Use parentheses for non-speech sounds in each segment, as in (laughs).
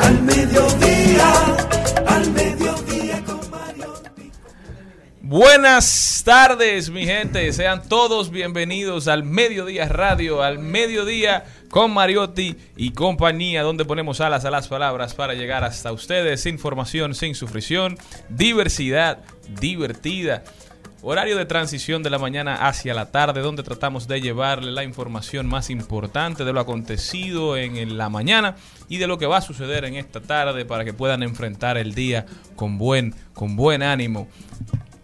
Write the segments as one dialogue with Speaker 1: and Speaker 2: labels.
Speaker 1: al mediodía, al mediodía con.
Speaker 2: Buenas tardes, mi gente. Sean todos bienvenidos al Mediodía Radio, al Mediodía con Mariotti y compañía, donde ponemos alas a las palabras para llegar hasta ustedes. Información sin sufrición, diversidad divertida. Horario de transición de la mañana hacia la tarde, donde tratamos de llevarle la información más importante de lo acontecido en la mañana y de lo que va a suceder en esta tarde para que puedan enfrentar el día con buen, con buen ánimo.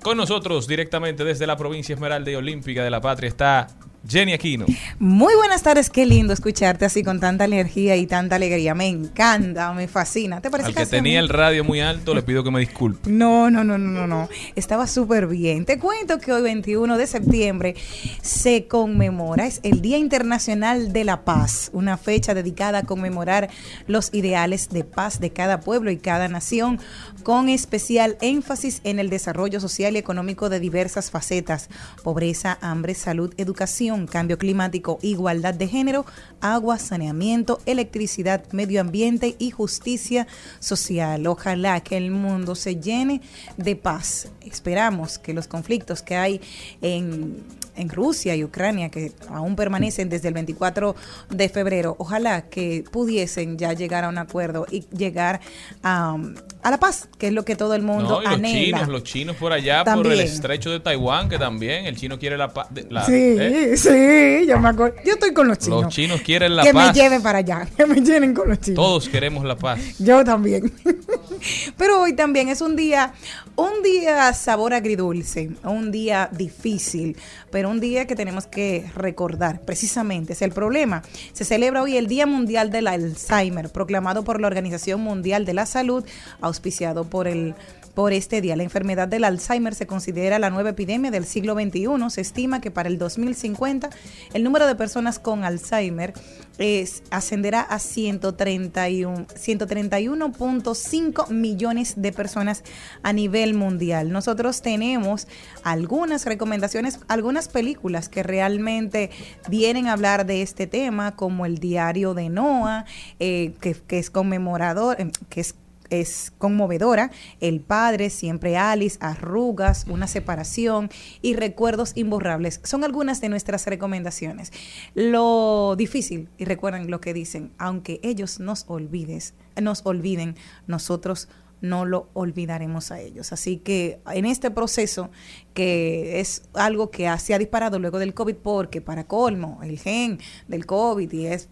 Speaker 2: Con nosotros directamente desde la provincia Esmeralda y Olímpica de la Patria está Jenny Aquino.
Speaker 3: Muy buenas tardes, qué lindo escucharte así con tanta energía y tanta alegría. Me encanta, me fascina. ¿Te parece
Speaker 2: Al que tenía el radio muy alto, le pido que me disculpe.
Speaker 3: No, no, no, no, no, no. Estaba súper bien. Te cuento que hoy, 21 de septiembre, se conmemora, es el Día Internacional de la Paz, una fecha dedicada a conmemorar los ideales de paz de cada pueblo y cada nación, con especial énfasis en el desarrollo social y económico de diversas facetas, pobreza, hambre, salud, educación cambio climático, igualdad de género, agua, saneamiento, electricidad, medio ambiente y justicia social. Ojalá que el mundo se llene de paz. Esperamos que los conflictos que hay en, en Rusia y Ucrania, que aún permanecen desde el 24 de febrero, ojalá que pudiesen ya llegar a un acuerdo y llegar a, a la paz, que es lo que todo el mundo
Speaker 2: no, y los
Speaker 3: anhela.
Speaker 2: chinos, los chinos por allá,
Speaker 3: También.
Speaker 2: por el estrecho de Taiwán, que también el chino quiere la paz.
Speaker 3: Sí, sí, yo me acuerdo. Yo estoy con los chinos.
Speaker 2: Los chinos quieren la
Speaker 3: que
Speaker 2: paz.
Speaker 3: me lleven para allá, (laughs) que me llenen con los chinos.
Speaker 2: Todos queremos la paz.
Speaker 3: Yo también. (laughs) (laughs) Pero hoy también es un día, un día sabor agridulce, un día difícil, pero un día que tenemos que recordar. Precisamente es el problema. Se celebra hoy el Día Mundial del Alzheimer, proclamado por la Organización Mundial de la Salud, auspiciado por el por este día. La enfermedad del Alzheimer se considera la nueva epidemia del siglo XXI. Se estima que para el 2050 el número de personas con Alzheimer es, ascenderá a 131 131.5 millones de personas a nivel mundial. Nosotros tenemos algunas recomendaciones, algunas películas que realmente vienen a hablar de este tema, como el diario de Noah, eh, que, es conmemorador, eh, que es es conmovedora. El padre, siempre Alice, arrugas, una separación y recuerdos imborrables. Son algunas de nuestras recomendaciones. Lo difícil, y recuerden lo que dicen, aunque ellos nos olvides, nos olviden, nosotros no lo olvidaremos a ellos. Así que en este proceso, que es algo que se ha disparado luego del COVID, porque para colmo, el gen del COVID y es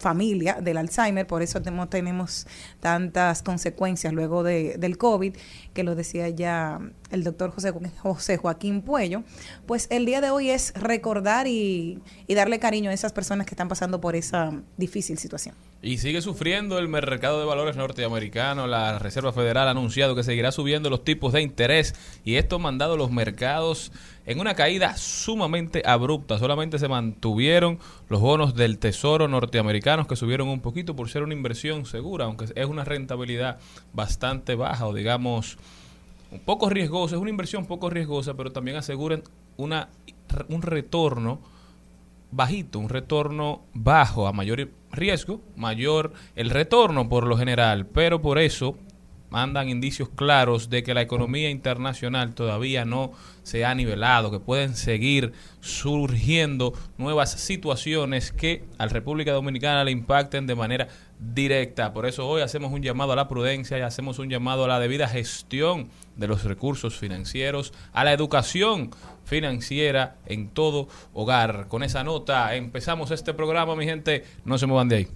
Speaker 3: familia del Alzheimer, por eso tenemos, tenemos tantas consecuencias luego de, del COVID, que lo decía ya el doctor José, José Joaquín Puello, pues el día de hoy es recordar y, y darle cariño a esas personas que están pasando por esa difícil situación.
Speaker 2: Y sigue sufriendo el mercado de valores norteamericano. La Reserva Federal ha anunciado que seguirá subiendo los tipos de interés y esto ha mandado los mercados en una caída sumamente abrupta. Solamente se mantuvieron los bonos del Tesoro norteamericanos que subieron un poquito por ser una inversión segura, aunque es una rentabilidad bastante baja o digamos un poco riesgosa. Es una inversión poco riesgosa, pero también aseguran una, un retorno bajito, un retorno bajo, a mayor riesgo, mayor el retorno por lo general, pero por eso mandan indicios claros de que la economía internacional todavía no se ha nivelado, que pueden seguir surgiendo nuevas situaciones que al República Dominicana le impacten de manera directa. Por eso hoy hacemos un llamado a la prudencia y hacemos un llamado a la debida gestión de los recursos financieros, a la educación financiera en todo hogar. Con esa nota empezamos este programa, mi gente. No se muevan de ahí.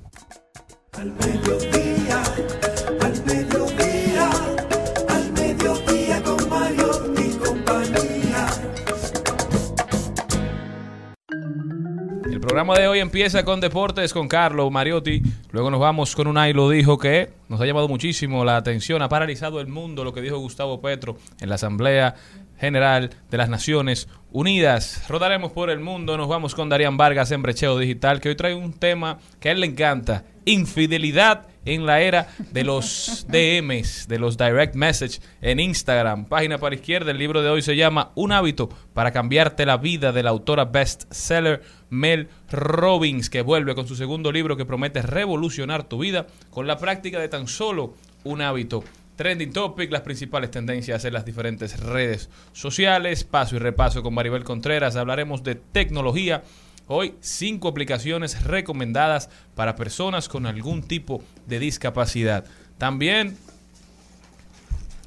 Speaker 2: Programa de hoy empieza con deportes con Carlos Mariotti. Luego nos vamos con un y lo dijo que nos ha llamado muchísimo la atención, ha paralizado el mundo lo que dijo Gustavo Petro en la Asamblea General de las Naciones Unidas. Rodaremos por el mundo, nos vamos con Darían Vargas en Brecheo Digital, que hoy trae un tema que a él le encanta, infidelidad en la era de los (laughs) DMs, de los direct message en Instagram. Página para izquierda, el libro de hoy se llama Un hábito para cambiarte la vida de la autora bestseller Mel Robbins, que vuelve con su segundo libro que promete revolucionar tu vida con la práctica de tan solo un hábito. Trending Topic, las principales tendencias en las diferentes redes sociales, paso y repaso con Maribel Contreras, hablaremos de tecnología. Hoy cinco aplicaciones recomendadas para personas con algún tipo de discapacidad. También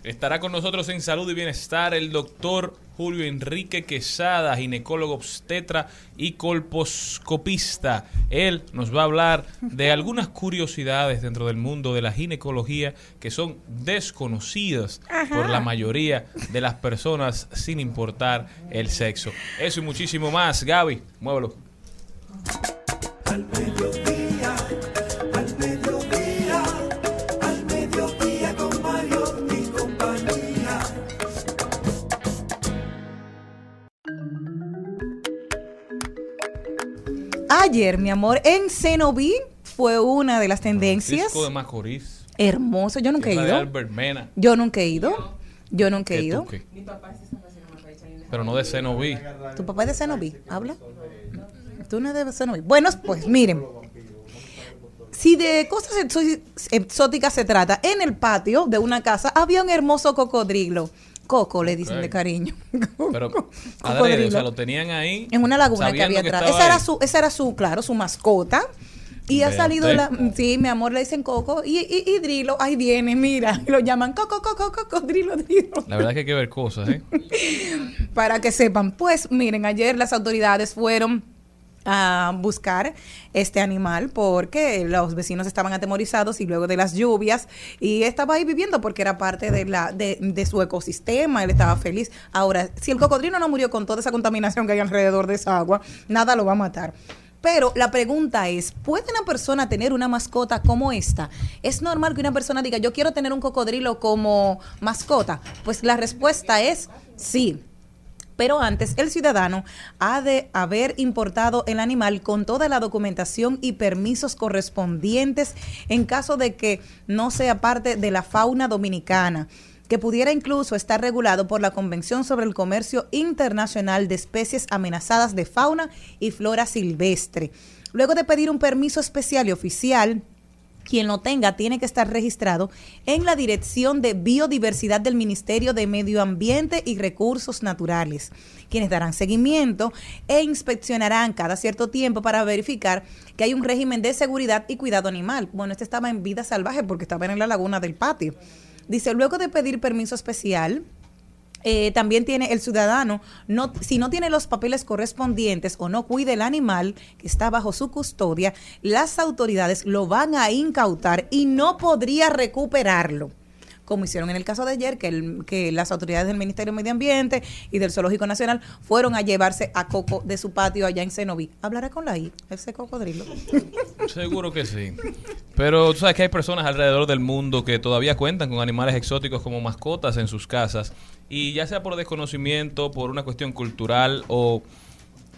Speaker 2: estará con nosotros en salud y bienestar el doctor Julio Enrique Quesada, ginecólogo obstetra y colposcopista. Él nos va a hablar de (laughs) algunas curiosidades dentro del mundo de la ginecología que son desconocidas por la mayoría de las personas sin importar el sexo. Eso y muchísimo más. Gaby, muévelo.
Speaker 1: Al mediodía, al mediodía, al mediodía con Mario y compañía.
Speaker 3: Ayer, mi amor, en Cenoví fue una de las tendencias.
Speaker 2: Francisco de Macorís.
Speaker 3: Hermoso, yo nunca he
Speaker 2: de
Speaker 3: ido.
Speaker 2: Albert Mena.
Speaker 3: Yo nunca he ido. Yo nunca he
Speaker 2: ¿Qué
Speaker 3: ido.
Speaker 2: tú qué? Pero no de Cenoví.
Speaker 3: ¿Tu papá es de Cenoví? ¿Habla? ¿Tú no eres de Cenoví? Bueno, pues miren. Si de cosas exóticas se trata, en el patio de una casa había un hermoso cocodrilo. Coco, le dicen de cariño.
Speaker 2: Pero (laughs) adrede, o sea, lo tenían ahí.
Speaker 3: en una laguna que había atrás. Esa era su, esa era su, claro, su mascota. Y ha salido la, sí, mi amor, le dicen Coco y, y, y Drilo, ahí viene, mira, y (laughs) lo llaman Coco, Coco, Coco, Drilo, Drilo.
Speaker 2: La verdad que hay que ver cosas, ¿eh? (laughs)
Speaker 3: Para que sepan, pues miren, ayer las autoridades fueron a buscar este animal porque los vecinos estaban atemorizados y luego de las lluvias y estaba ahí viviendo porque era parte de la de, de su ecosistema, él estaba feliz. Ahora, si el cocodrilo no murió con toda esa contaminación que hay alrededor de esa agua, nada lo va a matar. Pero la pregunta es, ¿puede una persona tener una mascota como esta? ¿Es normal que una persona diga, yo quiero tener un cocodrilo como mascota? Pues la respuesta es sí. Pero antes, el ciudadano ha de haber importado el animal con toda la documentación y permisos correspondientes en caso de que no sea parte de la fauna dominicana que pudiera incluso estar regulado por la Convención sobre el Comercio Internacional de Especies Amenazadas de Fauna y Flora Silvestre. Luego de pedir un permiso especial y oficial, quien lo tenga tiene que estar registrado en la Dirección de Biodiversidad del Ministerio de Medio Ambiente y Recursos Naturales, quienes darán seguimiento e inspeccionarán cada cierto tiempo para verificar que hay un régimen de seguridad y cuidado animal. Bueno, este estaba en vida salvaje porque estaba en la laguna del patio. Dice, luego de pedir permiso especial, eh, también tiene el ciudadano, no, si no tiene los papeles correspondientes o no cuida el animal que está bajo su custodia, las autoridades lo van a incautar y no podría recuperarlo. como hicieron en el caso de ayer, que, el- que las autoridades del Ministerio de Medio Ambiente y del Zoológico Nacional fueron a llevarse a Coco de su patio allá en Cenoví. Hablaré con la I, ese cocodrilo. (laughs)
Speaker 2: Seguro que sí. Pero tú sabes que hay personas alrededor del mundo que todavía cuentan con animales exóticos como mascotas en sus casas. Y ya sea por desconocimiento, por una cuestión cultural o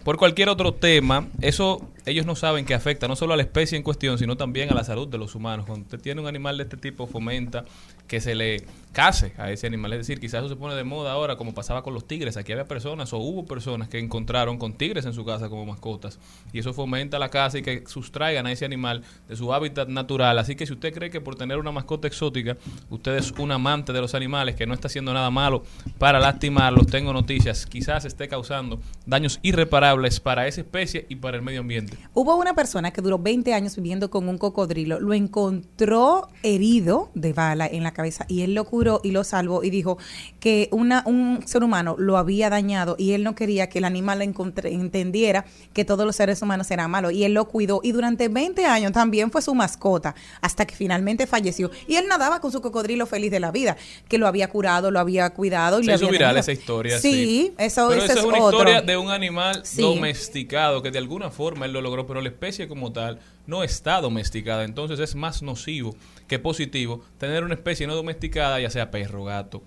Speaker 2: por cualquier otro tema, eso ellos no saben que afecta no solo a la especie en cuestión, sino también a la salud de los humanos. Cuando usted tiene un animal de este tipo, fomenta que se le case a ese animal. Es decir, quizás eso se pone de moda ahora, como pasaba con los tigres. Aquí había personas o hubo personas que encontraron con tigres en su casa como mascotas. Y eso fomenta la caza y que sustraigan a ese animal de su hábitat natural. Así que si usted cree que por tener una mascota exótica, usted es un amante de los animales que no está haciendo nada malo para lastimarlos, tengo noticias. Quizás esté causando daños irreparables para esa especie y para el medio ambiente.
Speaker 3: Hubo una persona que duró 20 años viviendo con un cocodrilo, lo encontró herido de bala en la cabeza y él lo curó y lo salvó y dijo que una, un ser humano lo había dañado y él no quería que el animal entendiera que todos los seres humanos eran malos y él lo cuidó y durante 20 años también fue su mascota hasta que finalmente falleció y él nadaba con su cocodrilo feliz de la vida, que lo había curado, lo había cuidado y
Speaker 2: Se hizo
Speaker 3: había
Speaker 2: viral esa historia.
Speaker 3: Sí, eso,
Speaker 2: Pero esa es una
Speaker 3: otro.
Speaker 2: historia de un animal
Speaker 3: Sí.
Speaker 2: domesticado que de alguna forma él lo logró, pero la especie como tal no está domesticada. Entonces es más nocivo que positivo tener una especie no domesticada, ya sea perro, gato,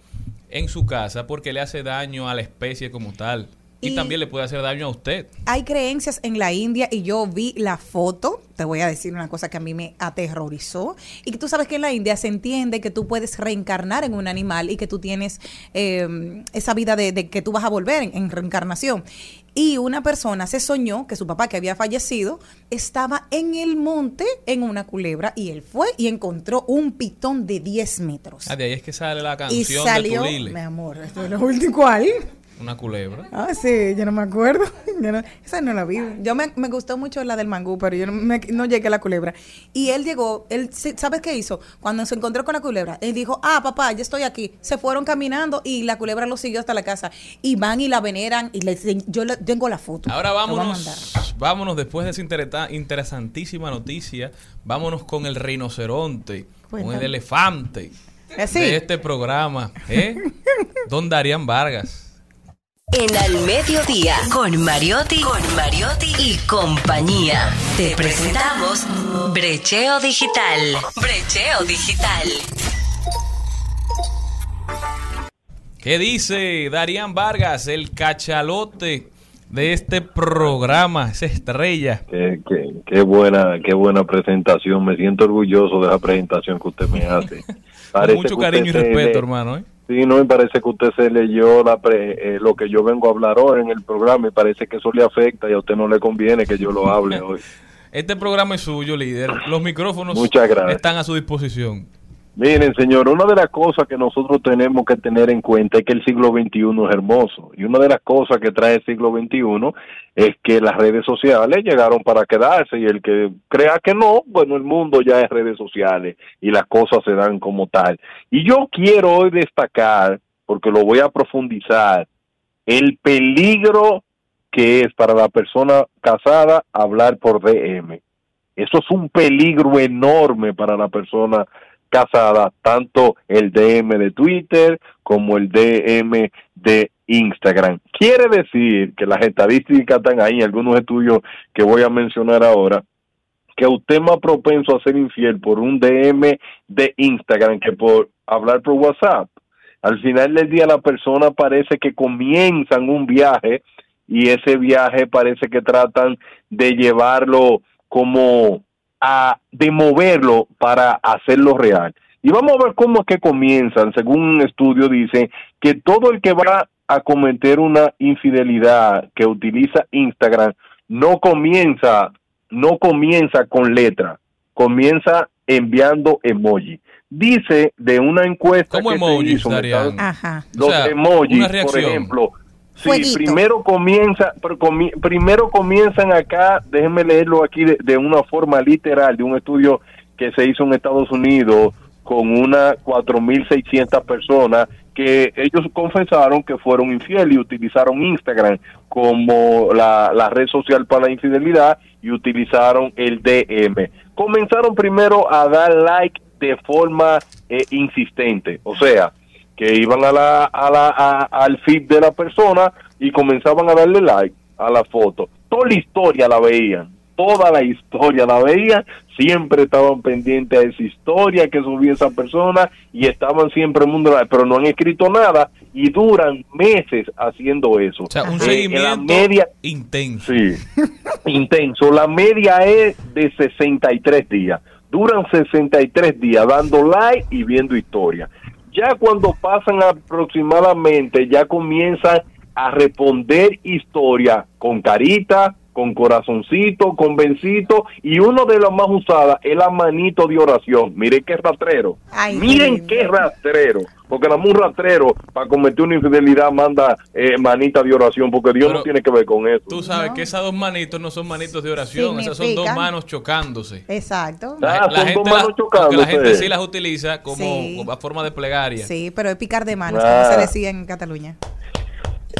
Speaker 2: en su casa porque le hace daño a la especie como tal. Y,
Speaker 3: Y-
Speaker 2: también le puede hacer daño a usted.
Speaker 3: hay creencias en la India y yo vi la foto, te voy a decir una cosa que a mí me aterrorizó, y que tú sabes que en la India se entiende que tú puedes reencarnar en un animal y que tú tienes eh, esa vida de, de que tú vas a volver en, en reencarnación. Y una persona se soñó que su papá que había fallecido estaba en el monte en una culebra y él fue y encontró un pitón de 10 metros.
Speaker 2: Ah, de ahí es que sale la
Speaker 3: Y
Speaker 2: canción
Speaker 3: salió,
Speaker 2: de
Speaker 3: mi amor, esto es lo último, ¿cuál?
Speaker 2: Una culebra.
Speaker 3: Ah, sí, yo no me acuerdo. (laughs) Yo no- esa no la vi. Yo me, me gustó mucho la del mangú, pero yo no, me- no llegué a la culebra. Y él llegó, él, ¿sabes qué hizo? Cuando se encontró con la culebra, él dijo, ah, papá, ya estoy aquí. Se fueron caminando y la culebra lo siguió hasta la casa. Y van y la veneran y le, yo le- tengo la foto.
Speaker 2: Ahora
Speaker 3: a
Speaker 2: vámonos, vámonos después de esa interesantísima noticia, vámonos con el rinoceronte, con el
Speaker 3: Cuéntame.
Speaker 2: elefante
Speaker 3: Eh, sí.
Speaker 2: de este programa, ¿eh? Don Darían Vargas.
Speaker 4: En Al Mediodía, con Mariotti, con Mariotti y compañía. Te presentamos Brecheo Digital. Brecheo Digital.
Speaker 2: ¿Qué dice Darían Vargas, el cachalote de este programa, esa estrella?
Speaker 5: Qué, qué- qué buena, qué buena presentación. Me siento orgulloso de esa presentación que usted me hace.
Speaker 2: Con (laughs)
Speaker 5: Parece
Speaker 2: mucho cariño y respeto,
Speaker 5: le-
Speaker 2: hermano. ¿eh?
Speaker 5: Sí, no, y parece que usted se leyó la pre- eh, lo que yo vengo a hablar hoy en el programa y parece que eso le afecta y a usted no le conviene que yo lo hable hoy. (laughs)
Speaker 2: Este programa es suyo, líder. Los micrófonos están a su disposición.
Speaker 5: Miren, señor, una de las cosas que nosotros tenemos que tener en cuenta es que el siglo XXI es hermoso. Y una de las cosas que trae el siglo XXI es que las redes sociales llegaron para quedarse y el que crea que no, bueno, el mundo ya es redes sociales y las cosas se dan como tal. Y yo quiero hoy destacar, porque lo voy a profundizar, el peligro que es para la persona casada hablar por DM. Eso es un peligro enorme para la persona casada, tanto el DM de Twitter como el DM de Instagram. Quiere decir que las estadísticas están ahí, algunos estudios que voy a mencionar ahora, que usted más propenso a ser infiel por un DM de Instagram que por hablar por WhatsApp. Al final del día la persona parece que comienzan un viaje y ese viaje parece que tratan de llevarlo como a de moverlo para hacerlo real. Y vamos a ver cómo es que comienzan. Según un estudio dice que todo el que va a cometer una infidelidad que utiliza Instagram no comienza no comienza con letra, comienza enviando emoji. Dice de una encuesta
Speaker 2: ¿Cómo
Speaker 5: que se
Speaker 2: emojis,
Speaker 5: hizo
Speaker 3: Ajá.
Speaker 5: los
Speaker 2: O sea,
Speaker 5: emojis, por ejemplo. Sí, primero comienza, pero comi- primero comienzan acá, déjenme leerlo aquí de, de una forma literal, de un estudio que se hizo en Estados Unidos con unas 4.600 personas que ellos confesaron que fueron infieles y utilizaron Instagram como la, la red social para la infidelidad y utilizaron el DM. Comenzaron primero a dar like de forma eh, insistente. O sea, que iban a la, a la, a- al feed de la persona y comenzaban a darle like a la foto. Toda la historia la veían, toda la historia la veían, siempre estaban pendientes a esa historia que subía esa persona y estaban siempre en el mundo, pero no han escrito nada y duran meses haciendo eso.
Speaker 2: O sea, un
Speaker 5: Eh, en la
Speaker 2: seguimiento
Speaker 5: media,
Speaker 2: intenso.
Speaker 5: Sí, (laughs) intenso. La media es de 63 días. Duran 63 días dando like y viendo historia. Ya cuando pasan aproximadamente, ya comienzan a responder historia con carita, con corazoncito, con bencito y uno de las más usadas es la manito de oración. Miren qué rastrero.
Speaker 3: Ay,
Speaker 5: Miren qué rastrero. Porque la un rastrero para cometer una infidelidad manda eh, manita de oración porque Dios
Speaker 2: Pero
Speaker 5: no tiene que ver con eso.
Speaker 2: Tú sabes que esas dos manitos no son manitos de oración, esas son dos manos chocándose.
Speaker 3: Exacto.
Speaker 5: Ah, son dos manos
Speaker 2: la-
Speaker 5: chocándose.
Speaker 2: la gente sí las utiliza como,
Speaker 3: Sí.
Speaker 2: como a forma de plegaria.
Speaker 3: Sí, pero es picar de manos,
Speaker 5: Ah.
Speaker 3: como se decía en Cataluña.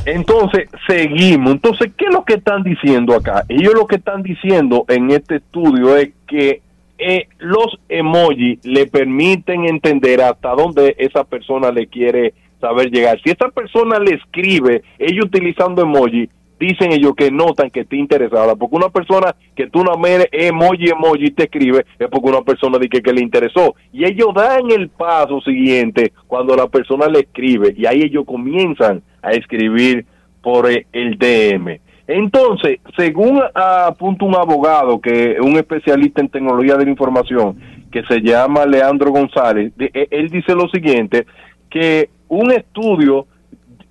Speaker 5: Entonces, seguimos. Entonces, ¿qué es lo que están diciendo acá? Ellos lo que están diciendo en este estudio es que eh, los emojis le permiten entender hasta dónde esa persona le quiere saber llegar. Si esa persona le escribe, ellos utilizando emoji, dicen ellos que notan que está interesada. Porque una persona que tú no mere emoji, emoji te escribe, es porque una persona dice que, que le interesó. Y ellos dan el paso siguiente cuando la persona le escribe. Y ahí ellos comienzan a escribir por eh, el DM. Entonces, según apunta un abogado, que un especialista en tecnología de la información, que se llama Leandro González, eh, él dice lo siguiente, que un estudio,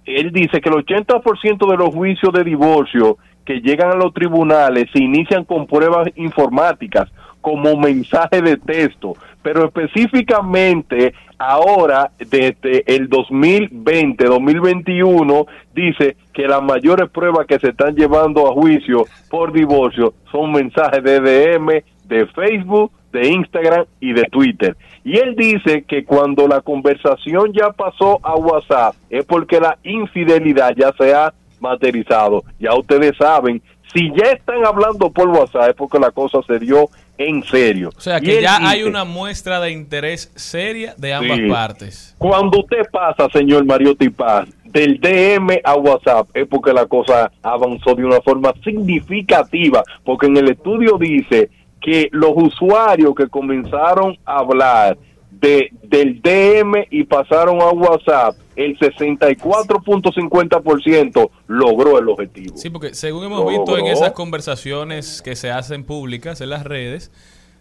Speaker 5: él dice que el 80% de los juicios de divorcio que llegan a los tribunales se inician con pruebas informáticas, como mensaje de texto, pero específicamente ahora, desde el 2020, 2021, dice que las mayores pruebas que se están llevando a juicio por divorcio son mensajes de DM, de Facebook, de Instagram y de Twitter. Y él dice que cuando la conversación ya pasó a WhatsApp es porque la infidelidad ya se ha materializado. Ya ustedes saben, si ya están hablando por WhatsApp es porque la cosa se dio en serio.
Speaker 2: O sea que ya
Speaker 5: dice,
Speaker 2: hay una muestra de interés seria de ambas
Speaker 5: Sí.
Speaker 2: partes.
Speaker 5: Cuando usted pasa, señor Mariotti Paz, del DM a WhatsApp, es porque la cosa avanzó de una forma significativa, porque en el estudio dice que los usuarios que comenzaron a hablar de, del DM y pasaron a WhatsApp, el 64.50% logró el objetivo.
Speaker 2: Sí, porque según hemos visto en esas conversaciones que se hacen públicas en las redes,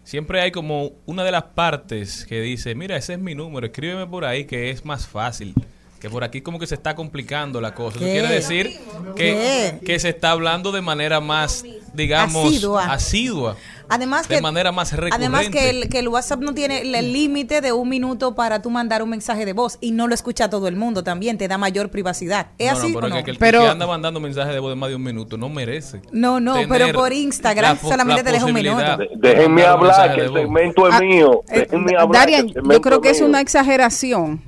Speaker 2: siempre hay como una de las partes que dice, mira, ese es mi número, escríbeme por ahí que es más fácil. Que por aquí como que se está complicando la cosa. Eso quiere decir que, que se está hablando de manera más, digamos,
Speaker 3: Asidua.
Speaker 2: asidua.
Speaker 3: Además
Speaker 2: De
Speaker 3: que,
Speaker 2: manera más
Speaker 3: además que
Speaker 2: recurrente.
Speaker 3: el, que el WhatsApp no tiene el- límite de un minuto para tú mandar un mensaje de voz y no lo escucha todo el mundo también, te da mayor privacidad. ¿Es
Speaker 2: No, no,
Speaker 3: así
Speaker 2: pero
Speaker 3: o
Speaker 2: es
Speaker 3: no?
Speaker 2: que el
Speaker 6: Pero-
Speaker 2: que anda mandando mensajes de voz de más de un minuto no merece.
Speaker 3: No, no, pero por Instagram solamente
Speaker 2: la
Speaker 3: te deja un minuto.
Speaker 5: De- Déjenme hablar, que el segmento es
Speaker 6: Ah,
Speaker 5: mío.
Speaker 6: eh,
Speaker 5: Déjenme hablar.
Speaker 6: Darian, yo creo que es una exageración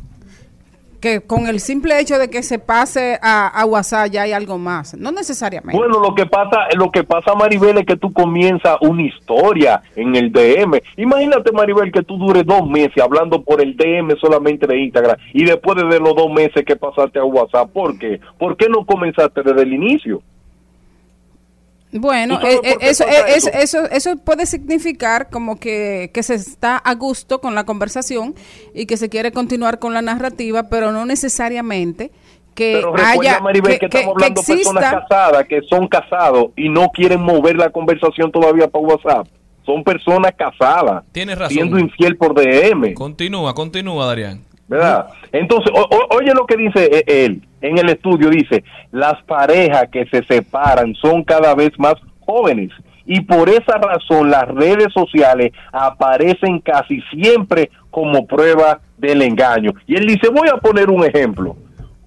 Speaker 6: que con el simple hecho de que se pase a, WhatsApp ya hay algo más. No necesariamente.
Speaker 5: Bueno, lo que pasa, lo que pasa, Maribel, es que tú comienzas una historia en el DM. Imagínate, Maribel, que tú dures dos meses hablando por el DM solamente de Instagram y después de los dos meses que pasaste a WhatsApp. ¿Por qué? ¿Por qué no comenzaste desde el inicio?
Speaker 6: Bueno,
Speaker 5: ¿Tú sabes
Speaker 6: eh, eh, eso, eh, eso,
Speaker 5: eso?
Speaker 6: eso, puede significar como que, que se está a gusto con la conversación y que se quiere continuar con la narrativa, pero no necesariamente que
Speaker 5: Pero recuerda,
Speaker 6: haya
Speaker 5: Maribel, que, estamos hablando de personas casadas que son casados y no quieren mover la conversación todavía para WhatsApp. Son personas casadas.
Speaker 2: Tienes razón.
Speaker 5: Siendo infiel por DM.
Speaker 2: Continúa, continúa, Darían.
Speaker 5: ¿Verdad? Entonces, oye lo que dice eh, él en el estudio, dice, las parejas que se separan son cada vez más jóvenes y por esa razón las redes sociales aparecen casi siempre como prueba del engaño. Y él dice, voy a poner un ejemplo.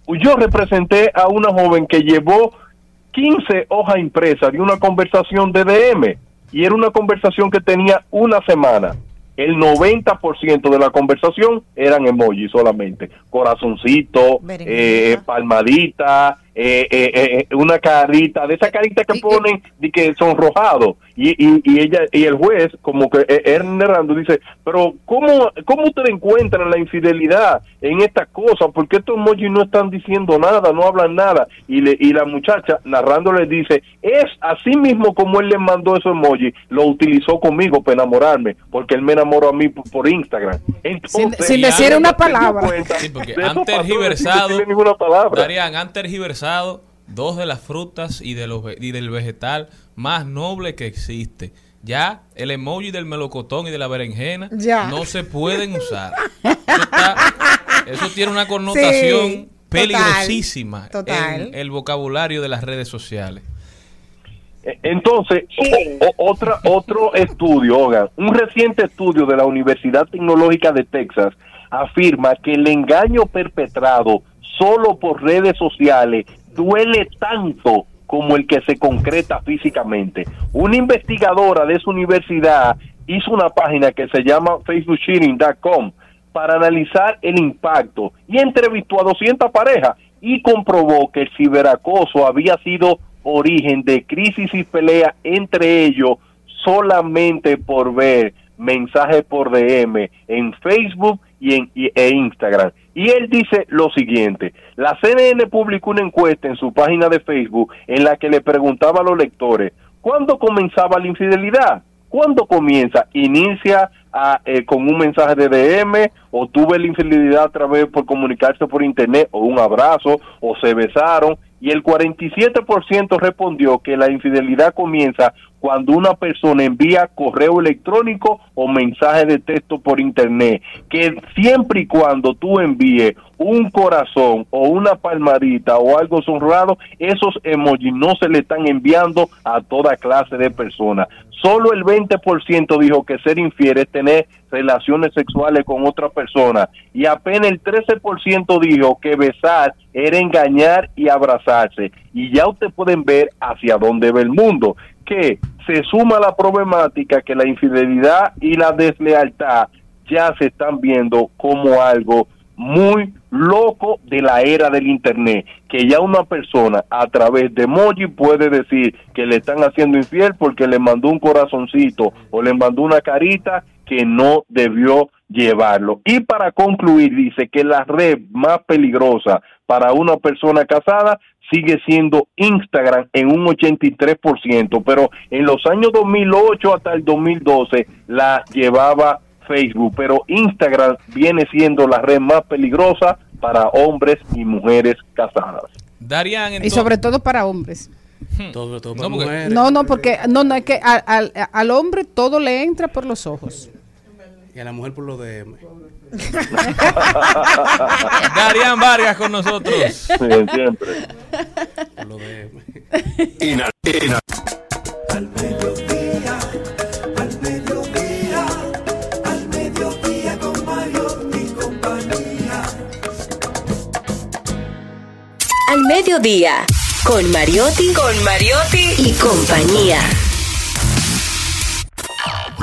Speaker 5: Yo representé a una joven que llevó 15 hojas impresas de una conversación de DM y era una conversación que tenía una semana. El 90% de la conversación eran emojis solamente. Corazoncito, eh, palmadita, eh, eh, eh, una carita, de esa carita que ponen de que sonrojado. Y, y, y ella y el juez, como que eh, Ernest Rando dice, pero ¿cómo, ¿cómo ustedes encuentran la infidelidad en estas cosas? Porque estos emojis no están diciendo nada, no hablan nada. Y, le, y la muchacha narrando le dice, es así mismo como él le mandó esos emojis, lo utilizó conmigo para enamorarme, porque él me enamoró a mí por, por Instagram. Entonces,
Speaker 6: sin decir
Speaker 5: ella
Speaker 6: una palabra.
Speaker 5: cuenta
Speaker 2: Sí, porque han
Speaker 5: sin
Speaker 2: tergiversado. Darían, tergiversado dos de las frutas y, de los, y del vegetal más noble que existe. Ya el emoji del melocotón y de la berenjena
Speaker 3: Ya.
Speaker 2: no se pueden usar. Eso, está- eso tiene una connotación
Speaker 3: Sí,
Speaker 2: peligrosísima
Speaker 3: total.
Speaker 2: en el vocabulario de las redes sociales.
Speaker 5: Eh, Entonces, o- o- otra, otro estudio, un reciente estudio de la Universidad Tecnológica de Texas afirma que el engaño perpetrado solo por redes sociales duele tanto como el que se concreta físicamente. Una investigadora de su universidad hizo una página que se llama facebookcheating.com para analizar el impacto y entrevistó a 200 parejas y comprobó que el ciberacoso había sido origen de crisis y pelea entre ellos solamente por ver mensajes por DM en Facebook y en y- e Instagram. Y él dice lo siguiente, la CNN publicó una encuesta en su página de Facebook en la que le preguntaba a los lectores, ¿cuándo comenzaba la infidelidad? ¿Cuándo comienza? ¿Inicia a, eh, con un mensaje de DM o tuve la infidelidad a través por comunicarse por internet o un abrazo o se besaron? Y el 47% respondió que la infidelidad comienza cuando una persona envía correo electrónico o mensaje de texto por internet, que siempre y cuando tú envíes un corazón o una palmadita o algo sonrado, esos emojis no se le están enviando a toda clase de personas. Solo el 20% dijo que ser infiel es tener relaciones sexuales con otra persona y apenas el 13% dijo que besar era engañar y abrazarse. Y ya ustedes pueden ver hacia dónde va el mundo, que se suma la problemática que la infidelidad y la deslealtad ya se están viendo como algo muy loco de la era del internet, que ya una persona a través de emoji puede decir que le están haciendo infiel porque le mandó un corazoncito o le mandó una carita que no debió llevarlo. Y para concluir, dice que la red más peligrosa para una persona casada sigue siendo Instagram en un 83%, pero en los años 2008 hasta el 2012 la llevaba Facebook, pero Instagram viene siendo la red más peligrosa para hombres y mujeres casadas.
Speaker 2: Darían,
Speaker 6: Y sobre todo para hombres.
Speaker 7: Todo, todo
Speaker 2: No, porque-.
Speaker 6: No, no, porque no, no es que al, al- al hombre todo le entra por los ojos.
Speaker 7: Y a la mujer por lo de... (laughs)
Speaker 2: Darían Vargas con nosotros.
Speaker 5: Siempre.
Speaker 7: Por lo de...
Speaker 8: En al- Al
Speaker 1: mediodía, al mediodía, al mediodía con Mario y compañía.
Speaker 4: Al mediodía, con Mariotti, con Mariotti y compañía.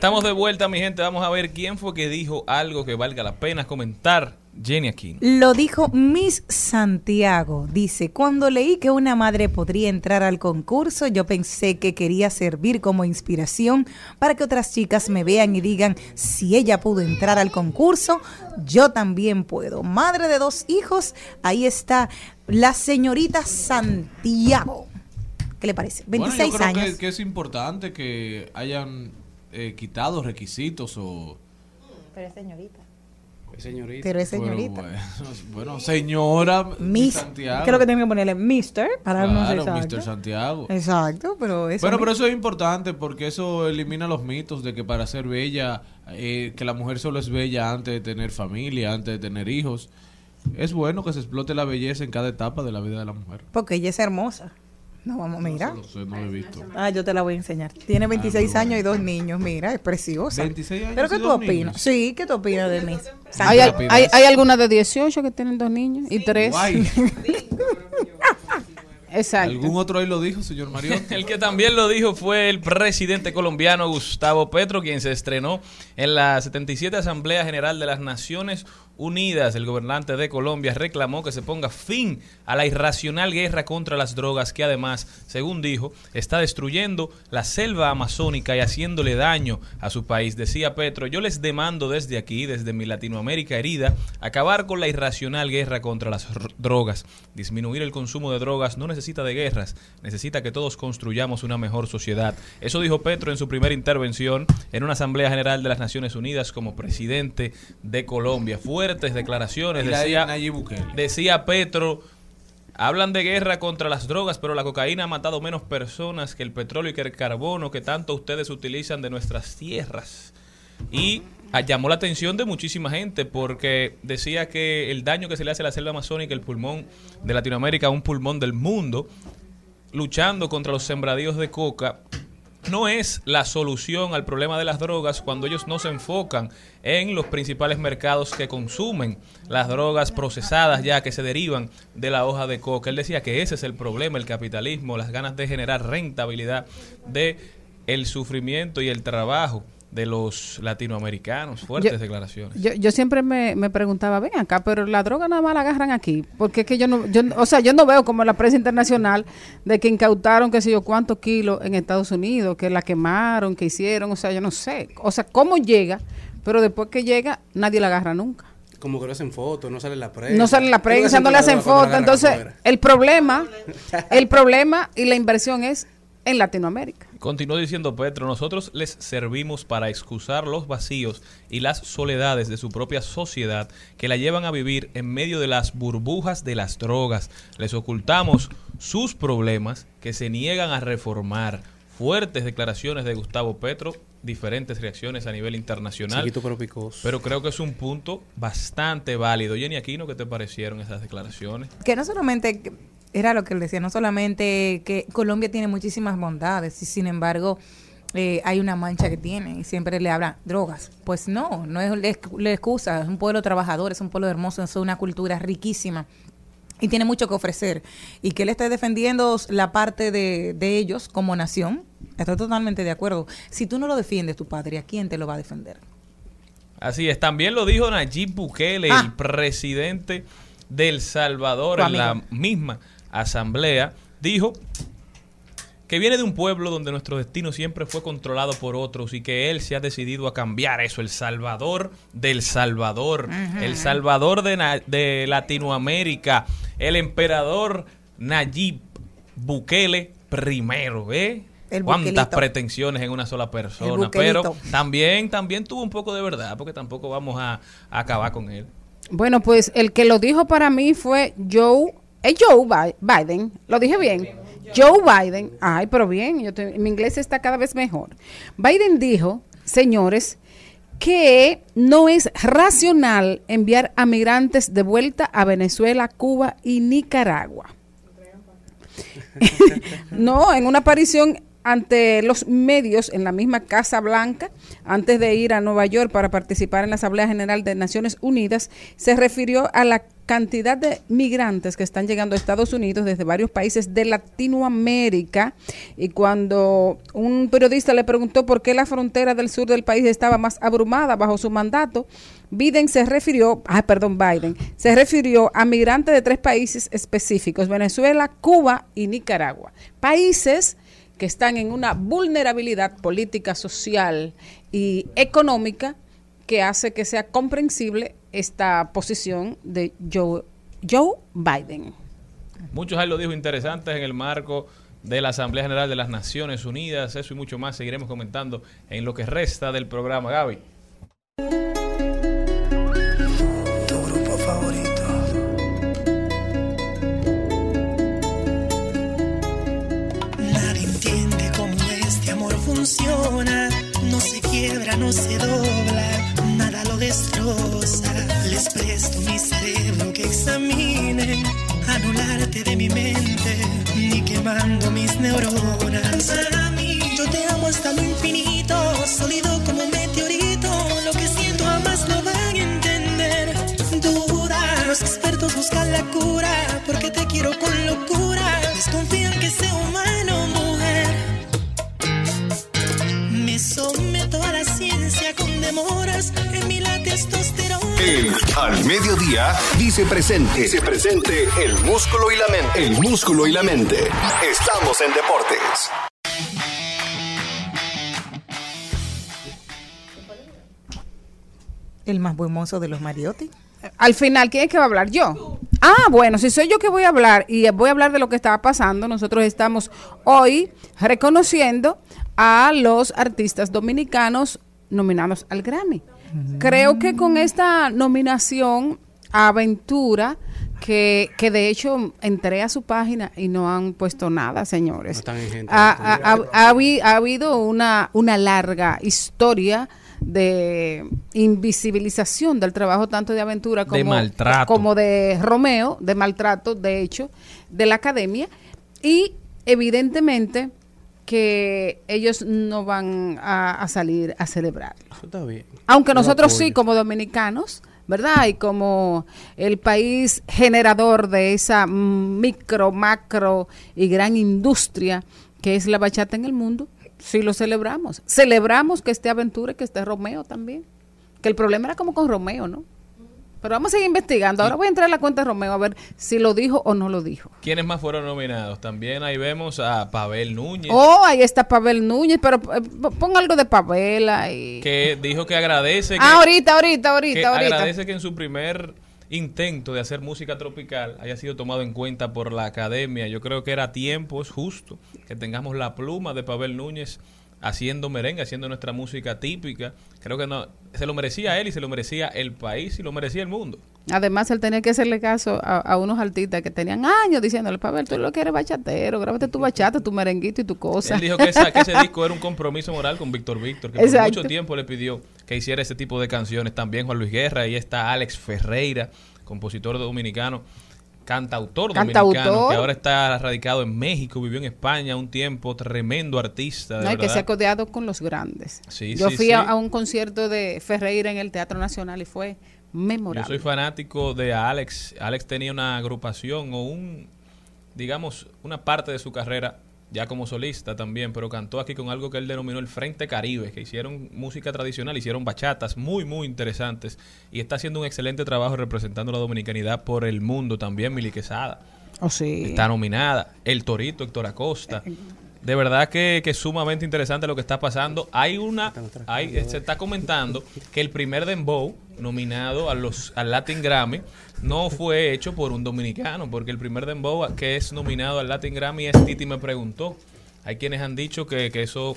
Speaker 2: Estamos de vuelta, mi gente. Vamos a ver quién fue que dijo algo que valga la pena comentar. Jenny Aquino.
Speaker 3: Lo dijo Miss Santiago. Dice, cuando leí que una madre podría entrar al concurso, yo pensé que quería servir como inspiración para que otras chicas me vean y digan, si ella pudo entrar al concurso, yo también puedo. Madre de dos hijos, ahí está la señorita Santiago. ¿Qué le parece? 26
Speaker 9: bueno, yo creo
Speaker 3: años.
Speaker 9: Que, que es importante que hayan eh, quitado requisitos o...
Speaker 3: Pero es señorita.
Speaker 7: Señorita.
Speaker 3: Pero es
Speaker 9: Pero
Speaker 3: señorita.
Speaker 9: bueno, (laughs) bueno, señora
Speaker 3: Miss,
Speaker 9: Santiago.
Speaker 3: creo que tengo que ponerle Mister para no ser
Speaker 9: Claro,
Speaker 3: exacto.
Speaker 9: Mr. Santiago.
Speaker 3: Exacto, pero eso.
Speaker 9: Bueno, pero eso es importante porque eso elimina los mitos de que para ser bella, eh, que la mujer solo es bella antes de tener familia, antes de tener hijos. Es bueno que se explote la belleza en cada etapa de la vida de la mujer.
Speaker 3: Porque ella es hermosa. No, vamos, mira.
Speaker 9: No sé, no lo he visto.
Speaker 3: Ah, yo te la voy a enseñar. Tiene 26 años y dos niños, mira, es preciosa.
Speaker 9: 26 años
Speaker 3: ¿Pero
Speaker 9: y
Speaker 3: qué tú
Speaker 9: dos
Speaker 3: opinas?
Speaker 9: niños.
Speaker 3: Sí, ¿qué tú opinas de mí?
Speaker 6: Hay, hay, hay algunas de 18 que tienen dos niños y tres.
Speaker 9: Guay. (laughs)
Speaker 6: Exacto.
Speaker 9: ¿Algún otro ahí lo dijo, señor Mariotti? (laughs)
Speaker 2: El que también lo dijo fue el presidente colombiano Gustavo Petro, quien se estrenó en la 77 Asamblea General de las Naciones Unidas. El gobernante de Colombia reclamó que se ponga fin a la irracional guerra contra las drogas que además, según dijo, está destruyendo la selva amazónica y haciéndole daño a su país. Decía Petro, yo les demando desde aquí, desde mi Latinoamérica herida, acabar con la irracional guerra contra las drogas. Disminuir el consumo de drogas no necesita de guerras, necesita que todos construyamos una mejor sociedad. Eso dijo Petro en su primera intervención en una Asamblea General de las Naciones Unidas como presidente de Colombia. Fuertes declaraciones, decía, decía Petro. Hablan de guerra contra las drogas, pero la cocaína ha matado menos personas que el petróleo y que el carbono que tanto ustedes utilizan de nuestras tierras. Y ah, llamó la atención de muchísima gente porque decía que el daño que se le hace a la selva amazónica, el pulmón de Latinoamérica, un pulmón del mundo, luchando contra los sembradíos de coca, no es la solución al problema de las drogas cuando ellos no se enfocan en los principales mercados que consumen las drogas procesadas ya que se derivan de la hoja de coca. Él decía que ese es el problema, el capitalismo, las ganas de generar rentabilidad de el sufrimiento y el trabajo de los latinoamericanos. Fuertes
Speaker 6: Yo-
Speaker 2: declaraciones.
Speaker 6: Yo, yo siempre me, me preguntaba, ven acá, pero la droga nada más la agarran aquí. Porque es que yo no, yo, o sea, yo no veo como la prensa internacional de que incautaron, qué sé yo, cuántos kilos en Estados Unidos, que la quemaron, que hicieron, o sea, yo no sé. O sea, cómo llega, pero después que llega, nadie la agarra nunca.
Speaker 7: Como que no hacen fotos, no sale la prensa.
Speaker 6: No sale la prensa, no le hacen fotos. Entonces, el problema, el (laughs) problema y la inversión es en Latinoamérica.
Speaker 2: Continuó diciendo Petro, nosotros les servimos para excusar los vacíos y las soledades de su propia sociedad que la llevan a vivir en medio de las burbujas de las drogas. Les ocultamos sus problemas que se niegan a reformar. Fuertes declaraciones de Gustavo Petro, diferentes reacciones a nivel internacional.
Speaker 7: Chiquito pero
Speaker 2: creo que es un punto bastante válido. Jenny Aquino, ¿qué te parecieron esas declaraciones?
Speaker 3: que no solamente que- era lo que él decía, no solamente que Colombia tiene muchísimas bondades y sin embargo eh, hay una mancha que tiene y siempre le hablan drogas. Pues no, no es la excu- la excusa, es un pueblo trabajador, es un pueblo hermoso, es una cultura riquísima y tiene mucho que ofrecer. Y que él esté defendiendo la parte de, de ellos como nación, estoy totalmente de acuerdo. Si tú no lo defiendes, tu patria, ¿quién te lo va a defender?
Speaker 2: Así es, también lo dijo Nayib Bukele,
Speaker 3: Ah.
Speaker 2: el presidente del Salvador, en la misma asamblea, dijo que viene de un pueblo donde nuestro destino siempre fue controlado por otros y que él se ha decidido a cambiar eso, el Salvador del Salvador, el Salvador de, de Latinoamérica, el emperador Nayib Bukele primero, ¿ve?
Speaker 3: El
Speaker 2: Cuántas pretensiones en una sola persona, pero también, también tuvo un poco de verdad, porque tampoco vamos a, a acabar con él.
Speaker 6: Bueno, pues el que lo dijo para mí fue Joe, es Joe Bi- Biden, lo dije bien. Joe Biden, ay, pero bien, yo mi inglés está cada vez mejor. Biden dijo, señores, que no es racional enviar a migrantes de vuelta a Venezuela, Cuba y Nicaragua. (laughs) no, en una aparición ante los medios en la misma Casa Blanca, antes de ir a Nueva York para participar en la Asamblea General de Naciones Unidas, se refirió a la cantidad de migrantes que están llegando a Estados Unidos desde varios países de Latinoamérica. Y cuando un periodista le preguntó por qué la frontera del sur del país estaba más abrumada bajo su mandato, Biden se refirió, ah, perdón, Biden, se refirió a migrantes de tres países específicos, Venezuela, Cuba y Nicaragua. Países que están en una vulnerabilidad política, social y económica que hace que sea comprensible esta posición de Joe, Joe Biden.
Speaker 2: Muchos ahí lo dijo interesantes en el marco de la Asamblea General de las Naciones Unidas. Eso y mucho más seguiremos comentando en lo que resta del programa, Gaby.
Speaker 1: Tu grupo favorito. Nadie entiende cómo este amor funciona. No se quiebra, no se dobla, les presto mi cerebro que examinen, anularte de mi mente, ni quemando mis
Speaker 10: neuronas. Para mí, yo te amo hasta lo infinito, sólido como un meteorito. Lo que siento jamás lo van a entender. Duda, los expertos buscan la cura,
Speaker 8: porque te quiero con Al Mediodía dice presente. Dice presente el músculo y la mente. El músculo y la mente. Estamos en deportes.
Speaker 3: El más buen mozo de los Mariotti.
Speaker 6: Al final, ¿quién es que va a hablar? Yo. Ah, bueno, si soy yo que voy a hablar y voy a hablar de lo que estaba pasando, nosotros estamos hoy reconociendo a los artistas dominicanos nominados al Grammy. Creo que con esta nominación a Aventura, que, que de hecho entré a su página y no han puesto nada, señores.
Speaker 7: No están en gente.
Speaker 6: Ha, ha- ha- ha habi- ha habido una, una larga historia de invisibilización del trabajo tanto de aventura como
Speaker 2: De maltrato.
Speaker 6: como de Romeo, de maltrato, de hecho, de la academia. Y evidentemente que ellos no van a, a salir a celebrarlo.
Speaker 7: Eso está bien.
Speaker 6: Aunque nosotros sí, como dominicanos, ¿verdad? Y como el país generador de esa micro, macro y gran industria que es la bachata en el mundo, sí lo celebramos. Celebramos que esté Aventura y que esté Romeo también. Que el problema era como con Romeo, ¿no? Pero vamos a seguir investigando. Ahora voy a entrar a la cuenta de Romeo a ver si lo dijo o no lo dijo.
Speaker 2: ¿Quiénes más fueron nominados? También ahí vemos a Pavel Núñez,
Speaker 6: Oh, ahí está Pavel Núñez, pero eh, pon algo de Pavel ahí.
Speaker 2: que dijo que agradece que,
Speaker 6: Ah, ahorita, ahorita,
Speaker 2: que
Speaker 6: ahorita, ahorita.
Speaker 2: agradece que en su primer intento de hacer música tropical haya sido tomado en cuenta por la academia. Yo creo que era tiempo, es justo, que tengamos la pluma de Pavel Núñez haciendo merengue, haciendo nuestra música típica. Creo que no se lo merecía él y se lo merecía el país y lo merecía el mundo.
Speaker 6: Además, él tenía que hacerle caso a, a unos artistas que tenían años diciéndole, Pavel, tú lo que eres bachatero, grábate tu bachata, tu merenguito y tu cosa.
Speaker 2: Él dijo que, esa- que ese (laughs) disco era un compromiso moral con Víctor Víctor, que por
Speaker 6: Exacto.
Speaker 2: mucho tiempo le pidió que hiciera ese tipo de canciones. También Juan Luis Guerra, y está Alex Ferreira, compositor dominicano, cantautor,
Speaker 6: Cantautor.
Speaker 2: dominicano, que ahora está radicado en México, vivió en España un tiempo, tremendo artista. De
Speaker 6: No, y que
Speaker 2: verdad.
Speaker 6: se ha codeado con los grandes.
Speaker 2: Sí,
Speaker 6: Yo
Speaker 2: sí,
Speaker 6: fui
Speaker 2: sí.
Speaker 6: A, a un concierto de Ferreira en el Teatro Nacional y fue
Speaker 2: Yo
Speaker 6: memorable.
Speaker 2: soy fanático de Alex. Alex tenía una agrupación o un, digamos, una parte de su carrera ya como solista también, pero cantó aquí con algo que él denominó el Frente Caribe, que hicieron música tradicional, hicieron bachatas muy, muy interesantes y está haciendo un excelente trabajo representando la dominicanidad por el mundo también, Mili Quesada.
Speaker 6: Oh, sí.
Speaker 2: Está nominada. El Torito, Héctor Acosta. De verdad que, que es sumamente interesante lo que está pasando. Hay una, hay, se está comentando que el primer dembow nominado a los al Latin Grammy no fue hecho por un dominicano, porque el primer dembow que es nominado al Latin Grammy es Titi me preguntó. Hay quienes han dicho que, que eso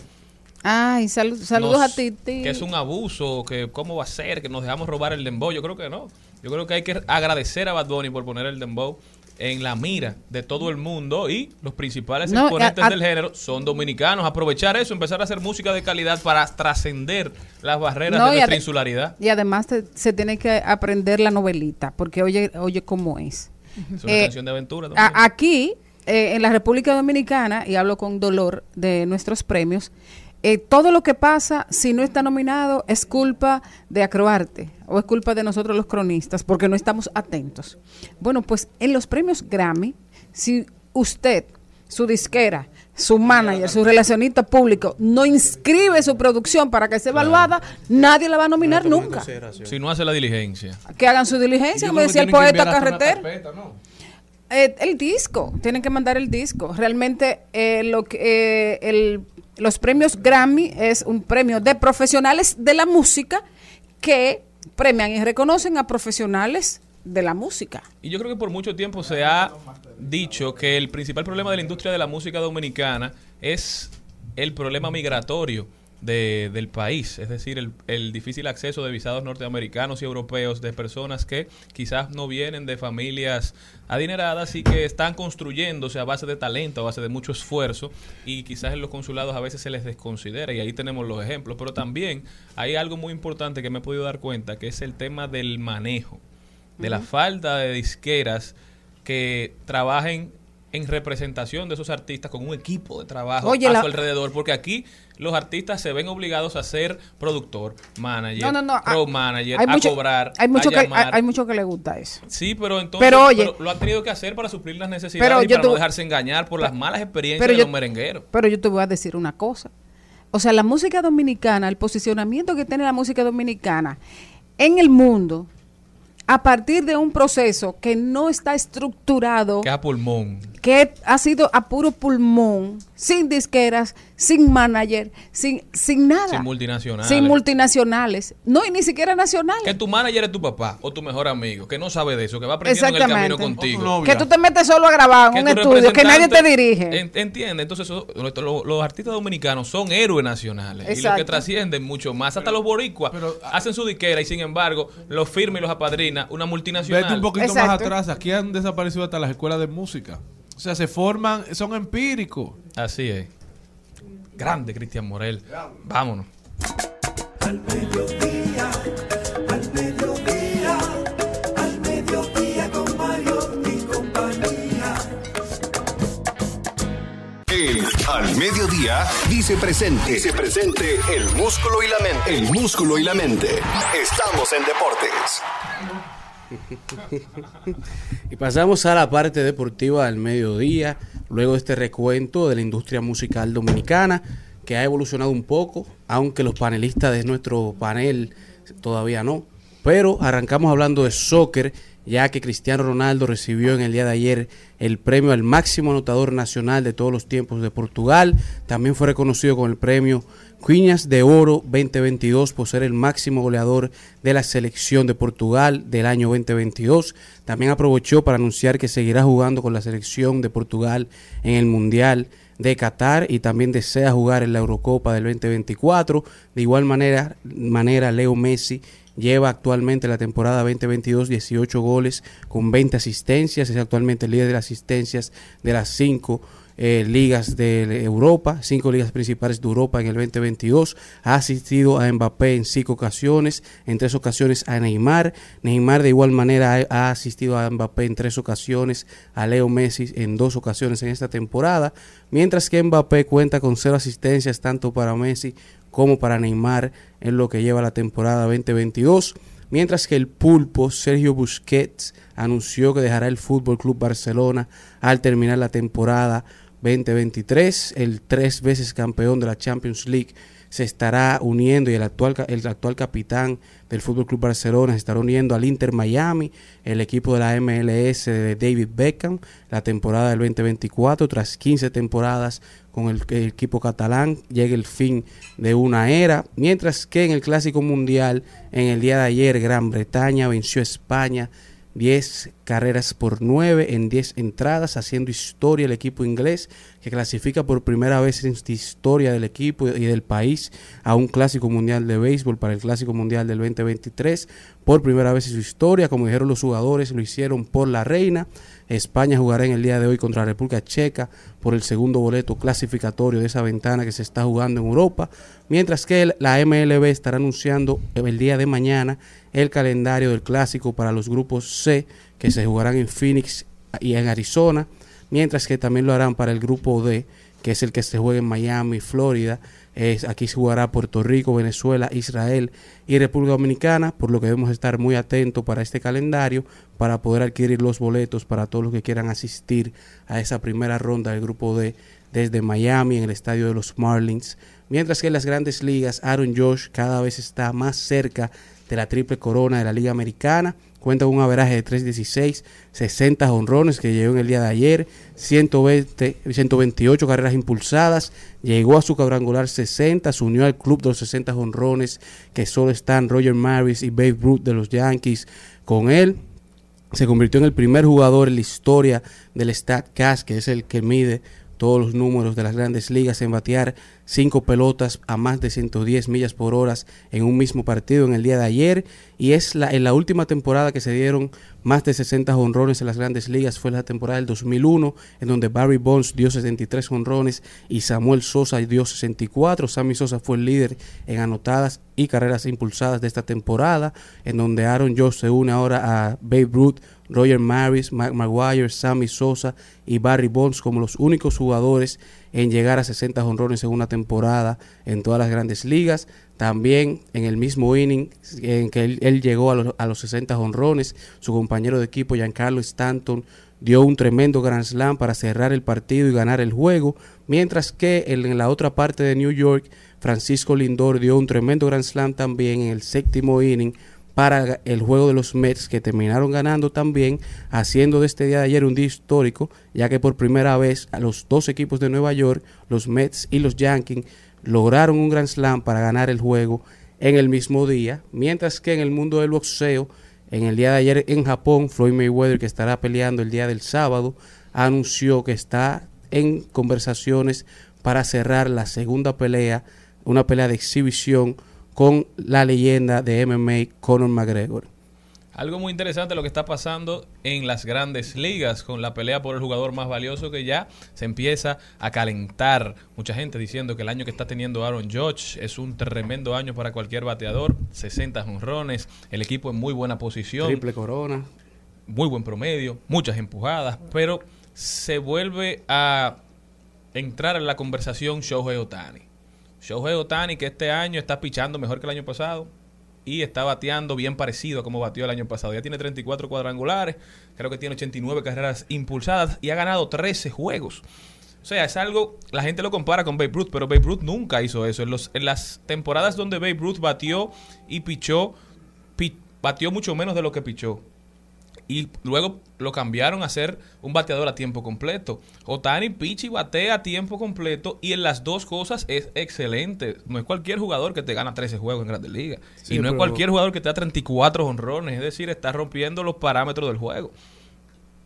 Speaker 6: Ay, salu- saludos
Speaker 2: nos-
Speaker 6: a Titi.
Speaker 2: Que es un abuso, que cómo va a ser, que nos dejamos robar el dembow. Yo creo que no. Yo creo que hay que agradecer a Bad Bunny por poner el dembow en la mira de todo el mundo y los principales
Speaker 6: No,
Speaker 2: exponentes
Speaker 6: a- a-
Speaker 2: del género son dominicanos. Aprovechar eso, empezar a hacer música de calidad para trascender las barreras
Speaker 6: No,
Speaker 2: de nuestra insularidad.
Speaker 6: Y además te- se tiene que aprender la novelita, porque oye, oye cómo es.
Speaker 2: Es una
Speaker 6: Eh,
Speaker 2: canción de aventura.
Speaker 6: A- aquí, eh, en la República Dominicana, y hablo con dolor de nuestros premios, eh, todo lo que pasa, si no está nominado, es culpa de Acroarte o es culpa de nosotros los cronistas, porque no estamos atentos. Bueno, pues en los premios Grammy, si usted, su disquera, su manager, su relacionista público, no inscribe su producción para que sea evaluada, nadie la va a nominar nunca.
Speaker 2: Si no hace la diligencia.
Speaker 6: Que hagan su diligencia, como decía el poeta carretero. Eh, el disco, tienen que mandar el disco. Realmente eh, lo que eh, el- los premios Grammy es un premio de profesionales de la música que premian y reconocen a profesionales de la música.
Speaker 2: Y yo creo que por mucho tiempo se ha dicho que el principal problema de la industria de la música dominicana es el problema migratorio de- del país, es decir, el, el difícil acceso de visados norteamericanos y europeos de personas que quizás no vienen de familias adineradas y que están construyéndose a base de talento, a base de mucho esfuerzo y quizás en los consulados a veces se les desconsidera y ahí tenemos los ejemplos, pero también hay algo muy importante que me he podido dar cuenta, que es el tema del manejo de la falta de disqueras que trabajen en representación de esos artistas con un equipo de trabajo
Speaker 6: Oye,
Speaker 2: a
Speaker 6: la-
Speaker 2: su alrededor, porque aquí los artistas se ven obligados a ser productor, manager,
Speaker 6: No, no, no.
Speaker 2: road
Speaker 6: ah,
Speaker 2: manager,
Speaker 6: hay
Speaker 2: a
Speaker 6: mucho-
Speaker 2: cobrar,
Speaker 6: Hay mucho,
Speaker 2: a
Speaker 6: que, hay,
Speaker 2: llamar.
Speaker 6: mucho que le gusta eso.
Speaker 2: Sí, pero entonces
Speaker 6: Pero, oye-
Speaker 2: lo han tenido que hacer para suplir las necesidades
Speaker 6: Pero
Speaker 2: y para no dejarse engañar por las malas experiencias
Speaker 6: Pero
Speaker 2: de
Speaker 6: yo-
Speaker 2: los merengueros.
Speaker 6: Pero yo te voy a decir una cosa. O sea, la música dominicana, el posicionamiento que tiene la música dominicana en el mundo, a partir de un proceso que no está estructurado,
Speaker 2: Que a pulmón.
Speaker 6: que ha sido a puro pulmón, sin disqueras, sin manager, sin, sin nada.
Speaker 2: Sin multinacionales.
Speaker 6: Sin multinacionales. No, y ni siquiera nacionales.
Speaker 2: Que tu manager es tu papá o tu mejor amigo, que no sabe de eso, que va aprendiendo en el camino contigo.
Speaker 6: Que tú te metes solo a grabar en un
Speaker 2: tu
Speaker 6: estudio, que nadie te dirige.
Speaker 2: En- Entiende, entonces eso- lo- lo- los artistas dominicanos son héroes nacionales y los que trascienden mucho más. Hasta los boricuas hacen su diquera y sin embargo los firma y los apadrina una multinacional.
Speaker 9: Vete un poquito más atrás. Aquí han desaparecido hasta las escuelas de música. O sea, se forman, son empíricos.
Speaker 2: Así es. Grande Cristian Morel. Vámonos.
Speaker 1: Al mediodía, al mediodía, al mediodía con Mario y compañía.
Speaker 8: El Al Mediodía dice presente. Dice presente el músculo y la mente. El músculo y la mente. Estamos en deportes.
Speaker 7: Y pasamos a la parte deportiva del mediodía, luego de este recuento de la industria musical dominicana, que ha evolucionado un poco, aunque los panelistas de nuestro panel todavía no. Pero arrancamos hablando de soccer, ya que Cristiano Ronaldo recibió en el día de ayer el premio al máximo anotador nacional de todos los tiempos de Portugal. También fue reconocido con el premio Cuiñas de Oro 2022 por ser el máximo goleador de la selección de Portugal del año 2022. También aprovechó para anunciar que seguirá jugando con la selección de Portugal en el Mundial de Qatar y también desea jugar en la Eurocopa del 2024. De igual manera, manera Leo Messi lleva actualmente la temporada 2022 18 goles con 20 asistencias, es actualmente el líder de las asistencias de las cinco eh, ligas de Europa, cinco ligas principales de Europa en el 2022. Ha asistido a Mbappé en cinco ocasiones, en tres ocasiones a Neymar. Neymar de igual manera ha, ha asistido a Mbappé en tres ocasiones, a Leo Messi en dos ocasiones en esta temporada, mientras que Mbappé cuenta con cero asistencias tanto para Messi como para Neymar en lo que lleva la temporada 2022. Mientras que el pulpo Sergio Busquets anunció que dejará el Fútbol Club Barcelona al terminar la temporada 2023. El tres veces campeón de la Champions League se estará uniendo y el actual, el actual capitán del Fútbol Club Barcelona se estará uniendo al Inter Miami, el equipo de la MLS de David Beckham, la temporada del 2024. Tras 15 temporadas con el, el equipo catalán, llega el fin de una era. Mientras que en el Clásico Mundial, en el día de ayer, Gran Bretaña venció a España 10 carreras por 9 en 10 entradas, haciendo historia el equipo inglés que clasifica por primera vez en la historia del equipo y del país a un clásico mundial de béisbol para el clásico mundial del 2023. Por primera vez en su historia, como dijeron los jugadores, lo hicieron por la reina. España jugará en el día de hoy contra la República Checa por el segundo boleto clasificatorio de esa ventana que se está jugando en Europa, mientras que la MLB estará anunciando el día de mañana el calendario del clásico para los grupos C que se jugarán en Phoenix y en Arizona, mientras que también lo harán para el grupo D, que es el que se juega en Miami, Florida. Aquí se jugará Puerto Rico, Venezuela, Israel y República Dominicana, por lo que debemos estar muy atentos para este calendario para poder adquirir los boletos para todos los que quieran asistir a esa primera ronda del grupo D desde Miami en el estadio de los Marlins. Mientras que en las grandes ligas, Aaron Josh cada vez está más cerca de la triple corona de la Liga Americana. Cuenta con un averaje de 3.16, 60 honrones que llegó en el día de ayer, 120, 128 carreras impulsadas, llegó a su cuadrangular 60, se unió al club de los 60 honrones que solo están Roger Maris y Babe Ruth de los Yankees con él. Se convirtió en el primer jugador en la historia del StatCast, que es el que mide todos los números de las grandes ligas en batear cinco pelotas a más de 110 millas por hora en un mismo partido en el día de ayer. Y es la, en la última temporada que se dieron más de 60 honrones en las grandes ligas. Fue la temporada del 2001 en donde Barry Bonds dio 63 honrones y Samuel Sosa dio 64 Sammy Sosa fue el líder en anotadas y carreras impulsadas de esta temporada en donde Aaron Josh se une ahora a Babe Ruth Roger Maris, Mac Maguire, Sammy Sosa y Barry Bonds como los únicos jugadores en llegar a 60 honrones en una temporada en todas las grandes ligas. También en el mismo inning en que él, llegó a los, a los 60 honrones, su compañero de equipo Giancarlo Stanton dio un tremendo Grand Slam para cerrar el partido y ganar el juego, mientras que en la otra parte de New York, Francisco Lindor dio un tremendo Grand Slam también en el séptimo inning para el juego de los Mets que terminaron ganando también, haciendo de este día de ayer un día histórico, ya que por primera vez a los dos equipos de Nueva York, los Mets y los Yankees, lograron un Grand Slam para ganar el juego en el mismo día, mientras que en el mundo del boxeo, en el día de ayer en Japón, Floyd Mayweather, que estará peleando el día del sábado, anunció que está en conversaciones para cerrar la segunda pelea, una pelea de exhibición con la leyenda de MMA Conor McGregor.
Speaker 2: Algo muy interesante lo que está pasando en las grandes ligas con la pelea por el jugador más valioso que ya se empieza a calentar. Mucha gente diciendo que el año que está teniendo Aaron Judge es un tremendo año para cualquier bateador. 60 honrones, el equipo en muy buena posición.
Speaker 7: Triple corona.
Speaker 2: Muy buen promedio, muchas empujadas, pero se vuelve a entrar en la conversación Shohei Otani. Shohei Otani que este año está pichando mejor que el año pasado y está bateando bien parecido a como batió el año pasado. Ya tiene 34 cuadrangulares, creo que tiene 89 carreras impulsadas y ha ganado 13 juegos. O sea, es algo, la gente lo compara con Babe Ruth, pero Babe Ruth nunca hizo eso. En, las temporadas donde Babe Ruth batió y pichó, pi- batió mucho menos de lo que pichó. Y luego lo cambiaron a ser un bateador a tiempo completo. Otani picha y batea a tiempo completo y en las dos cosas es excelente. No es cualquier jugador que te gana 13 juegos en Grandes Ligas.
Speaker 7: Sí,
Speaker 2: y no es cualquier jugador que te da 34 honrones. Es decir, está rompiendo los parámetros del juego.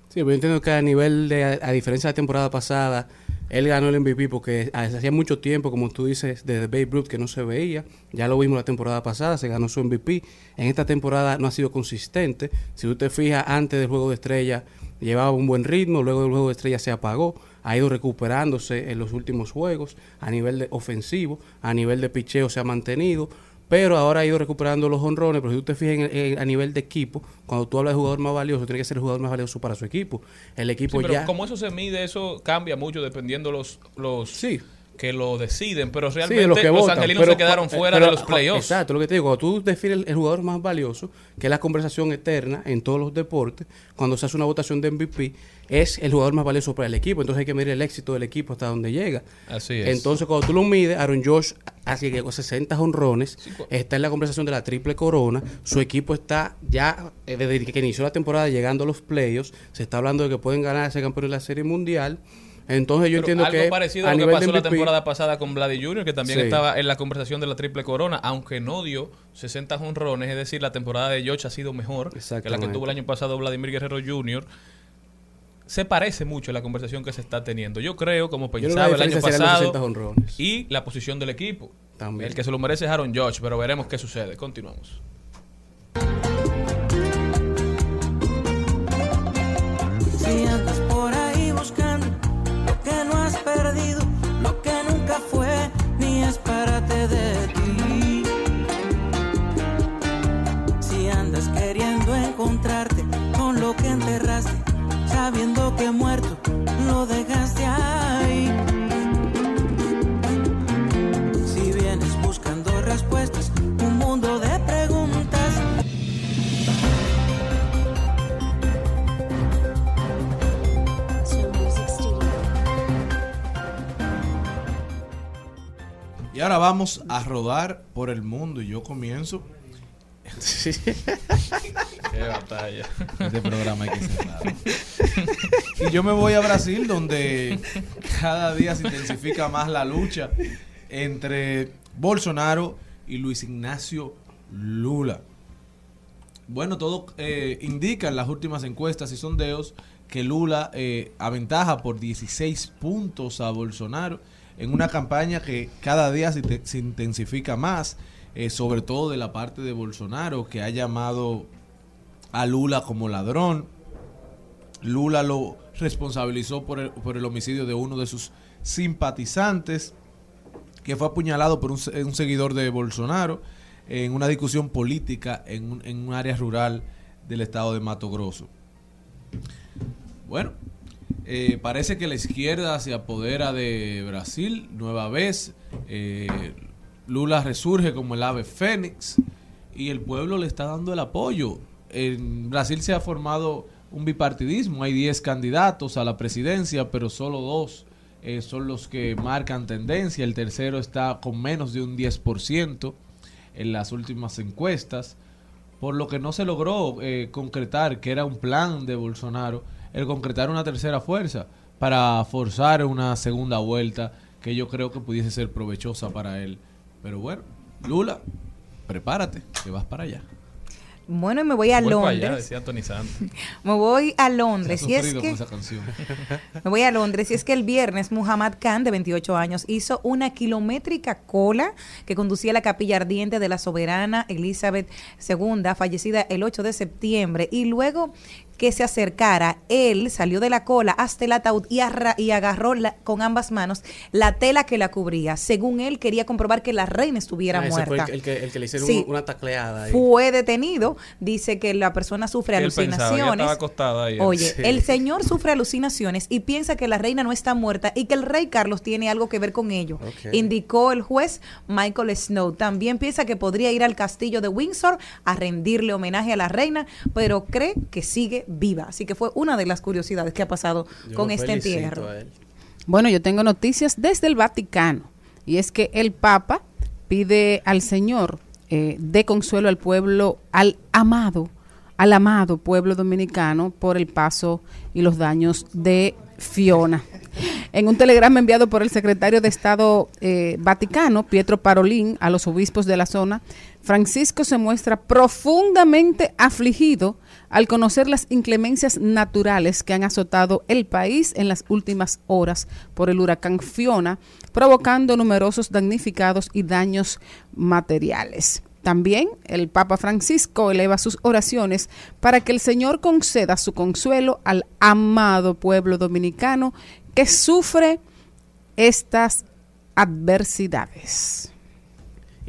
Speaker 7: Sí, pero yo entiendo que a nivel de, a diferencia de la temporada pasada, él ganó el MVP porque hacía mucho tiempo, como tú dices, desde Babe Ruth que no se veía. Ya lo vimos la temporada pasada, se ganó su MVP. En esta temporada no ha sido consistente. Si tú te fijas, antes del juego de estrella llevaba un buen ritmo, luego del juego de estrella se apagó. Ha ido recuperándose en los últimos juegos a nivel de ofensivo, a nivel de picheo se ha mantenido. Pero ahora ha ido recuperando los honrones. Pero si tú te fijas en- en- a nivel de equipo, cuando tú hablas de jugador más valioso, tiene que ser el jugador más valioso para su equipo. El equipo
Speaker 2: Sí, pero
Speaker 7: ya.
Speaker 2: como eso se mide, eso cambia mucho dependiendo los, los
Speaker 7: Sí.
Speaker 2: Que lo deciden. Pero
Speaker 7: Sí,
Speaker 2: realmente
Speaker 7: de los que
Speaker 2: los
Speaker 7: votan,
Speaker 2: angelinos
Speaker 7: pero-
Speaker 2: se quedaron fuera
Speaker 7: pero-
Speaker 2: de los playoffs.
Speaker 7: Exacto, lo que te digo, cuando tú defines el, el jugador más valioso, que es la conversación eterna en todos los deportes, cuando se hace una votación de MVP, es el jugador más valioso para el equipo. Entonces hay que medir el éxito del equipo hasta donde llega.
Speaker 2: Así es.
Speaker 7: Entonces, cuando tú lo mides, Aaron Josh así que con 60 honrones, está en la conversación de la triple corona. Su equipo está ya, eh, desde que inició la temporada, llegando a los playoffs. Se está hablando de que pueden ganar ese campeón de la Serie Mundial. Entonces, yo
Speaker 2: Pero
Speaker 7: entiendo
Speaker 2: algo
Speaker 7: que.
Speaker 2: parecido
Speaker 7: a
Speaker 2: a lo que pasó la temporada pasada con Vladi Jr., que también
Speaker 7: Sí.
Speaker 2: estaba en la conversación de la triple corona, aunque no dio 60 honrones, es decir, la temporada de George ha sido mejor que la que tuvo el año pasado Vladimir Guerrero Jr. Se parece mucho la conversación que se está teniendo. Yo creo, como pensaba el año
Speaker 7: diferencia serían los 60
Speaker 2: pasado, y la posición del equipo.
Speaker 7: También.
Speaker 2: El que se lo merece es Aaron George, pero veremos qué sucede. Continuamos.
Speaker 10: Lo que enterraste, sabiendo que muerto lo dejaste ahí. Si vienes buscando respuestas, un mundo de preguntas.
Speaker 9: Y ahora vamos a rodar por el mundo y yo comienzo.
Speaker 2: Qué batalla.
Speaker 9: Este programa hay que cerrarlo. (laughs) Y yo me voy a Brasil, donde cada día se intensifica más la lucha entre Bolsonaro y Luis Ignacio Lula. Bueno, todo eh, indica en las últimas encuestas y sondeos que Lula eh, aventaja por 16 puntos a Bolsonaro en una campaña que cada día se intensifica más, eh, sobre todo de la parte de Bolsonaro, que ha llamado a Lula como ladrón. Lula lo responsabilizó por el, por el homicidio de uno de sus simpatizantes, que fue apuñalado por un, se- un seguidor de Bolsonaro en una discusión política en un, en un área rural del estado de Mato Grosso. Bueno, eh, parece que la izquierda se apodera de Brasil nueva vez. Eh, Lula resurge como el ave fénix y el pueblo le está dando el apoyo. En Brasil se ha formado un bipartidismo. Hay 10 candidatos a la presidencia, pero solo dos eh, son los que marcan tendencia. El tercero está con menos de un 10% en las últimas encuestas. Por lo que no se logró eh, concretar, que era un plan de Bolsonaro, el concretar una tercera fuerza para forzar una segunda vuelta que yo creo que pudiese ser provechosa para él. Pero bueno, Lula, prepárate, que vas para allá.
Speaker 3: Bueno, y me voy a
Speaker 2: Voy para allá,
Speaker 3: Londres.
Speaker 2: decía Tony Santos. (laughs)
Speaker 3: Me voy a Londres. Y es que. (laughs) Me voy a Londres y es que el viernes Muhammad Khan, de 28 años, hizo una kilométrica cola que conducía a la capilla ardiente de la soberana Elizabeth II, fallecida el 8 de septiembre, y luego que se acercara, él salió de la cola hasta el ataúd y, y agarró la- con ambas manos la tela que la cubría. Según él, quería comprobar que la reina estuviera
Speaker 7: Ah, ese fue
Speaker 3: muerta.
Speaker 7: el, el que, el que le hicieron
Speaker 3: Sí.
Speaker 7: una tacleada. ahí.
Speaker 3: Fue detenido, dice que la persona sufre
Speaker 2: Él pensaba, ella
Speaker 3: alucinaciones.
Speaker 2: estaba acostada ahí.
Speaker 3: Oye,
Speaker 2: Sí.
Speaker 3: el señor sufre alucinaciones y piensa que la reina no está muerta y que el rey Carlos tiene algo que ver con ello, indicó el juez Michael Snow. También piensa que podría ir al castillo de Windsor a rendirle homenaje a la reina, pero cree que sigue viva. Así que fue una de las curiosidades que ha pasado
Speaker 7: Yo
Speaker 3: con este entierro.
Speaker 6: Bueno, yo tengo noticias desde el Vaticano y es que el Papa pide al Señor eh, de consuelo al pueblo, al amado, al amado pueblo dominicano por el paso y los daños de Fiona. En un telegrama enviado por el secretario de Estado eh, Vaticano, Pietro Parolín, a los obispos de la zona, Francisco se muestra profundamente afligido al conocer las inclemencias naturales que han azotado el país en las últimas horas por el huracán Fiona, provocando numerosos damnificados y daños materiales. También el Papa Francisco eleva sus oraciones para que el Señor conceda su consuelo al amado pueblo dominicano que sufre estas adversidades.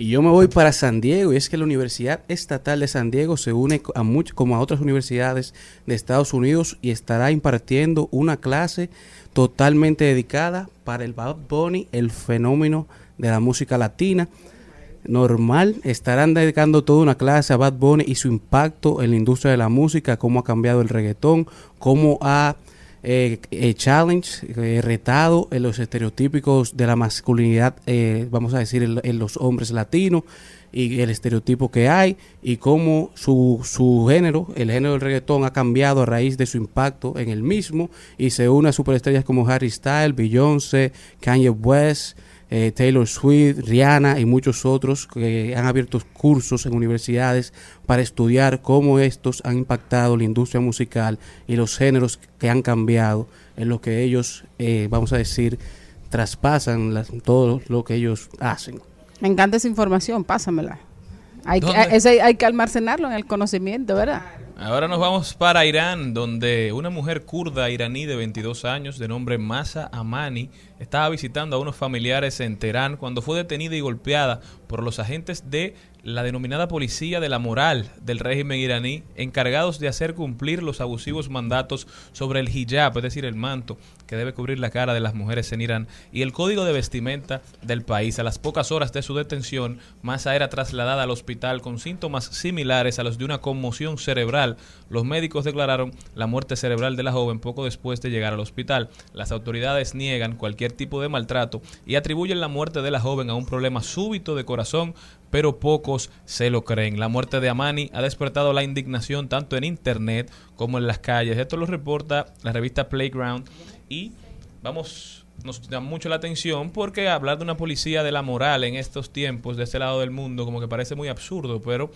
Speaker 7: Y yo me voy para San Diego, y es que la Universidad Estatal de San Diego se une a much- como a otras universidades de Estados Unidos y estará impartiendo una clase totalmente dedicada para el Bad Bunny, el fenómeno de la música latina. Normal, estarán dedicando toda una clase a Bad Bunny y su impacto en la industria de la música, cómo ha cambiado el reggaetón, cómo ha eh, eh, challenge, eh, retado en los estereotípicos de la masculinidad, eh, vamos a decir, en, los hombres latinos y el estereotipo que hay y cómo su, su género, el género del reggaetón ha cambiado a raíz de su impacto en el mismo y se une a superestrellas como Harry Styles, Beyoncé, Kanye West, eh, Taylor Swift, Rihanna y muchos otros que han abierto cursos en universidades para estudiar cómo estos han impactado la industria musical y los géneros que han cambiado en lo que ellos, eh, vamos a decir, traspasan todo lo que ellos hacen.
Speaker 6: Me encanta esa información, pásamela. Hay que, que almacenarlo en el conocimiento, ¿verdad?
Speaker 2: Ahora nos vamos para Irán, donde una mujer kurda iraní de 22 años, de nombre Masa Amani, estaba visitando a unos familiares en Teherán cuando fue detenida y golpeada por los agentes de la denominada Policía de la Moral del régimen iraní, encargados de hacer cumplir los abusivos mandatos sobre el hijab, es decir, el manto que debe cubrir la cara de las mujeres en Irán, y el código de vestimenta del país. A las pocas horas de su detención, Masa era trasladada al hospital con síntomas similares a los de una conmoción cerebral. Los médicos declararon la muerte cerebral de la joven poco después de llegar al hospital. Las autoridades niegan cualquier tipo de maltrato y atribuyen la muerte de la joven a un problema súbito de corazón, pero pocos se lo creen. La muerte de Amani ha despertado la indignación tanto en internet como en las calles. Esto lo reporta la revista Playground y vamos nos llama mucho la atención porque hablar de una policía de la moral en estos tiempos de este lado del mundo como que parece muy absurdo, pero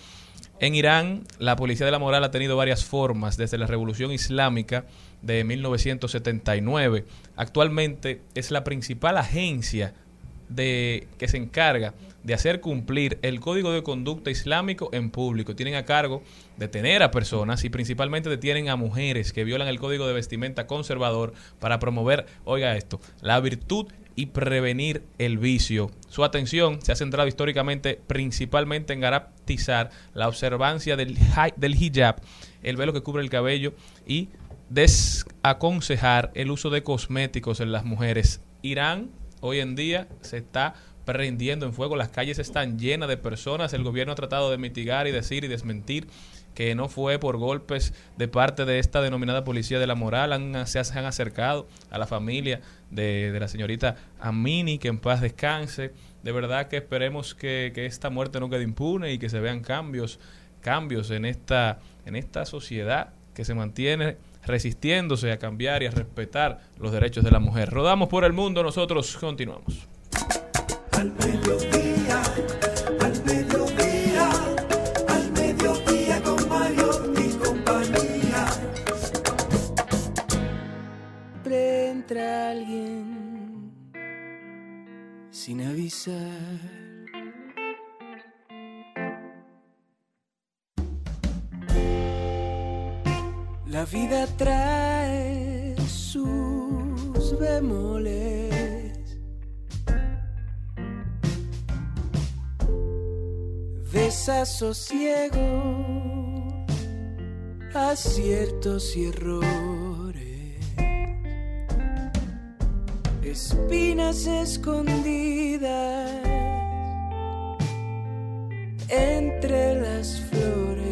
Speaker 2: en Irán la policía de la moral ha tenido varias formas desde la revolución islámica de 1979. Actualmente es la principal agencia de que se encarga de hacer cumplir el código de conducta islámico en público. Tienen a cargo detener a personas y principalmente detienen a mujeres que violan el código de vestimenta conservador para promover, oiga esto, la virtud y prevenir el vicio. Su atención se ha centrado históricamente principalmente en garantizar la observancia del, del hijab, el velo que cubre el cabello y desaconsejar el uso de cosméticos en las mujeres. Irán hoy en día se está prendiendo en fuego, las calles están llenas de personas, el gobierno ha tratado de mitigar y decir y desmentir que no fue por golpes de parte de esta denominada policía de la moral, han, se han acercado a la familia de, de la señorita Amini, que en paz descanse. De verdad que esperemos que, esta muerte no quede impune y que se vean cambios, cambios en esta, en esta sociedad que se mantiene resistiéndose a cambiar y a respetar los derechos de la mujer. Rodamos por el mundo, nosotros continuamos.
Speaker 1: Al mediodía, al mediodía, al mediodía con Mario y compañía.
Speaker 10: Siempre entra alguien sin avisar. La vida trae sus bemoles. Desasosiego, aciertos y errores. Espinas escondidas entre las flores.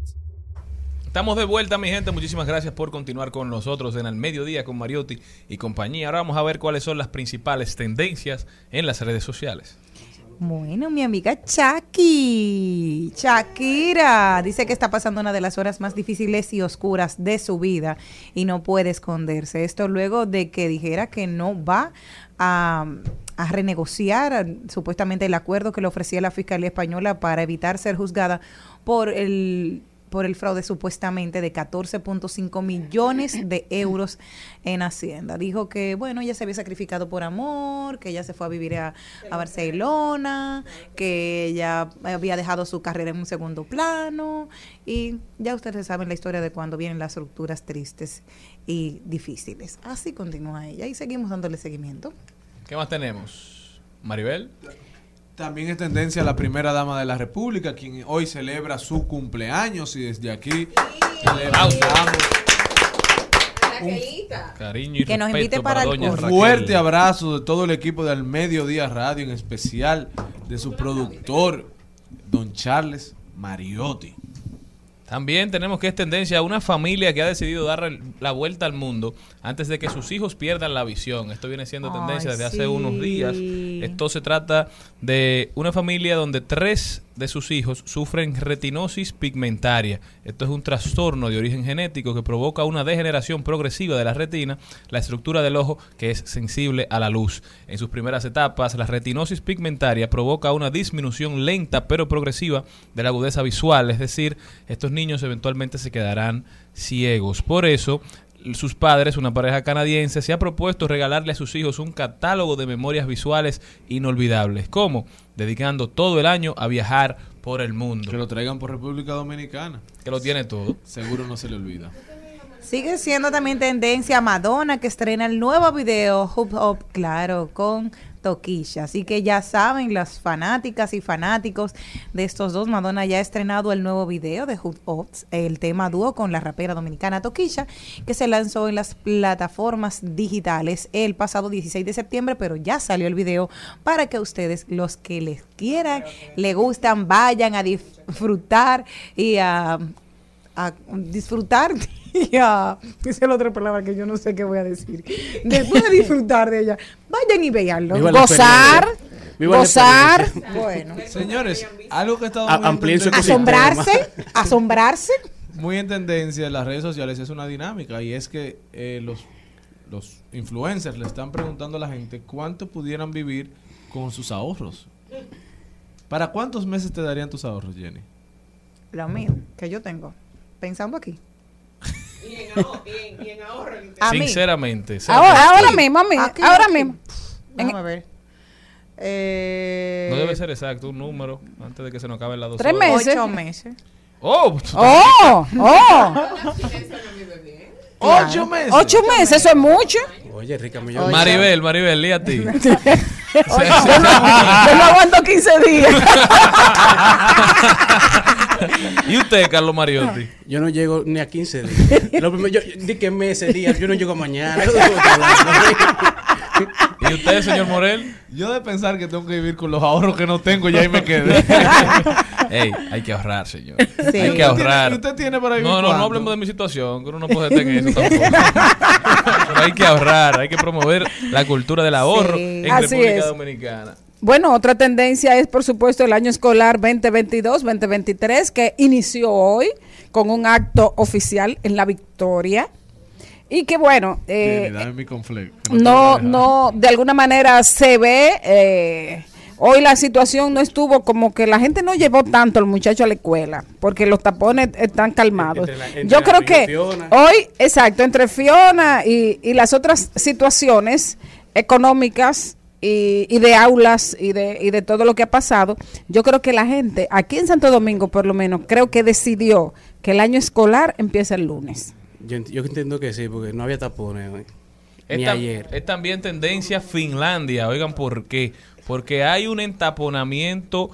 Speaker 2: Estamos de vuelta, mi gente. Muchísimas gracias por continuar con nosotros en el mediodía con Mariotti y compañía. Ahora vamos a ver cuáles son las principales tendencias en las redes sociales.
Speaker 3: Bueno, mi amiga Chucky, Shakira, dice que está pasando una de las horas más difíciles y oscuras de su vida y no puede esconderse. Esto luego de que dijera que no va a, renegociar supuestamente el acuerdo que le ofrecía la Fiscalía Española para evitar ser juzgada por el por el fraude supuestamente de 14.5 millones de euros en Hacienda. Dijo que, bueno, ella se había sacrificado por amor, que ella se fue a vivir a, a Barcelona, que ella había dejado su carrera en un segundo plano y ya ustedes saben la historia de cuando vienen las rupturas tristes y difíciles. Así continúa ella y seguimos dándole seguimiento.
Speaker 2: ¿Qué más tenemos? Maribel.
Speaker 9: También es tendencia la primera dama de la República, quien hoy celebra su cumpleaños y desde aquí le mandamos
Speaker 2: Cariño y
Speaker 3: Que nos invite para el
Speaker 2: doña
Speaker 9: un
Speaker 2: Raquel.
Speaker 9: fuerte abrazo de todo el equipo del Mediodía Radio, en especial de su productor, don Charles Mariotti.
Speaker 2: También tenemos que es tendencia a una familia que ha decidido dar la vuelta al mundo antes de que sus hijos pierdan la visión. Esto viene siendo tendencia
Speaker 3: Ay,
Speaker 2: desde hace unos días. Esto se trata de una familia donde tres de sus hijos sufren retinosis pigmentaria. Esto es un trastorno de origen genético que provoca una degeneración progresiva de la retina, la estructura del ojo que es sensible a la luz. En sus primeras etapas, la retinosis pigmentaria provoca una disminución lenta pero progresiva de la agudeza visual, es decir, estos niños eventualmente se quedarán ciegos. Por eso, sus padres, una pareja canadiense, se ha propuesto regalarle a sus hijos un catálogo de memorias visuales inolvidables. ¿Cómo? Dedicando todo el año a viajar por el mundo.
Speaker 9: Que lo traigan por República Dominicana.
Speaker 2: Que lo tiene todo.
Speaker 9: Seguro no se le olvida.
Speaker 3: Sigue siendo también tendencia Madonna que estrena el nuevo video Hub Up, claro, con Toquilla. Así que ya saben, las fanáticas y fanáticos de estos dos, Madonna ya ha estrenado el nuevo video de Hub Up, el tema dúo con la rapera dominicana Toquilla, que se lanzó en las plataformas digitales el pasado 16 de septiembre, pero ya salió el video para que ustedes, los que les quieran, le gustan, vayan a disfrutar y a disfrutar (laughs) y a esa es la otra palabra que yo no sé qué voy a decir. Después de disfrutar de ella vayan y veanlo gozar gozar. bueno.
Speaker 9: Señores, algo que tendencia-
Speaker 3: asombrarse (laughs) asombrarse.
Speaker 9: Muy en tendencia en las redes sociales es una dinámica y es que eh, los, los influencers le están preguntando a la gente cuánto pudieran vivir con sus ahorros. ¿Para cuántos meses te darían tus ahorros, Jenny?
Speaker 3: lo mío que yo tengo. Pensando aquí a mí
Speaker 2: Sinceramente.
Speaker 6: Ahora, mismo, a mí,
Speaker 3: Aquí,
Speaker 6: ahora
Speaker 3: aquí.
Speaker 6: mismo.
Speaker 3: déjame ver Eh,
Speaker 2: No debe ser exacto, un número antes de que se nos acaben las dos
Speaker 6: Tres
Speaker 2: horas.
Speaker 6: meses.
Speaker 3: Ocho meses.
Speaker 2: ¡Oh!
Speaker 6: ¡Oh! (laughs) ¡Oh! (laughs)
Speaker 9: Ocho meses.
Speaker 6: Ocho meses, eso es mucho.
Speaker 7: Oye, Rica Millón.
Speaker 2: Maribel, Maribel, lí a ti. (laughs) (laughs)
Speaker 6: Yo no, yo no aguanto 15 días.
Speaker 2: ¿Y usted, Carlos Mariotti?
Speaker 7: Yo no llego ni a 15 días. Lo primero, yo di que meses, días, yo no llego mañana. (laughs)
Speaker 2: ¿Y usted, señor Morel?
Speaker 9: Yo de pensar que tengo que vivir con los ahorros que no tengo, ya ahí me quedé. (laughs)
Speaker 2: Ey, hay que ahorrar, señor.
Speaker 3: Sí.
Speaker 2: Hay que ahorrar.
Speaker 9: ¿Usted tiene para vivir
Speaker 2: No, no, no hablemos de mi situación, que uno no puede estar en eso tampoco. (laughs) Pero hay que ahorrar, hay que promover la cultura del ahorro
Speaker 3: Sí.
Speaker 2: en
Speaker 6: Así
Speaker 2: República
Speaker 6: es.
Speaker 2: Dominicana.
Speaker 6: Bueno, otra tendencia es, por supuesto, el año escolar 2022-2023, que inició hoy con un acto oficial en La Victoria. Y que, bueno, eh,
Speaker 9: dame mi conflicto.
Speaker 6: no, no, de alguna manera se ve. eh, hoy la situación no estuvo como que la gente no llevó tanto al muchacho a la escuela, porque los tapones están calmados.
Speaker 7: Entre la- entre
Speaker 6: Yo creo que
Speaker 7: Fiona.
Speaker 6: hoy, exacto, entre Fiona y, y las otras situaciones económicas y, y de aulas y de, y de todo lo que ha pasado, yo creo que la gente, aquí en Santo Domingo por lo menos, creo que decidió que el año escolar empieza el lunes.
Speaker 7: Yo, yo entiendo que sí, porque no había tapones hoy. Ni
Speaker 2: Es, tam-
Speaker 7: ayer.
Speaker 2: es también tendencia Finlandia. Oigan, ¿por qué? Porque hay un entaponamiento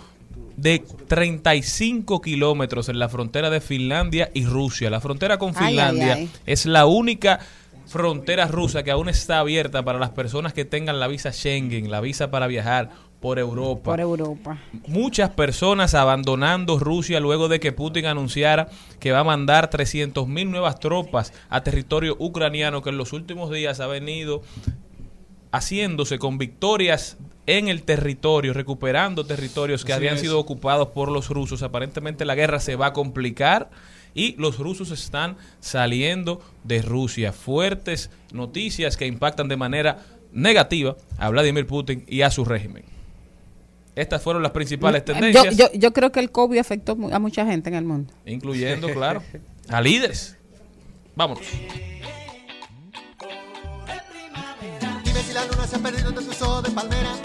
Speaker 2: de 35 kilómetros en la frontera de Finlandia y Rusia. La frontera con
Speaker 3: Ay, ay,
Speaker 2: Finlandia
Speaker 3: ay.
Speaker 2: es la única frontera rusa que aún está abierta para las personas que tengan la visa Schengen, la visa para viajar por Europa
Speaker 6: Por Europa.
Speaker 2: muchas personas abandonando Rusia luego de que Putin anunciara que va a mandar 300 mil nuevas tropas a territorio ucraniano que en los últimos días ha venido haciéndose con victorias en el territorio, recuperando territorios que
Speaker 9: Así
Speaker 2: habían
Speaker 9: es.
Speaker 2: sido ocupados por los rusos. Aparentemente la guerra se va a complicar y los rusos están saliendo de Rusia. Fuertes noticias que impactan de manera negativa a Vladimir Putin y a su régimen. Estas fueron las principales
Speaker 6: Yo,
Speaker 2: tendencias,
Speaker 6: yo, yo creo que el COVID afectó a mucha gente en el mundo.
Speaker 2: incluyendo, claro, a líderes. Vámonos.
Speaker 11: Dime si la luna se ha perdido entre tus ojos de palmera.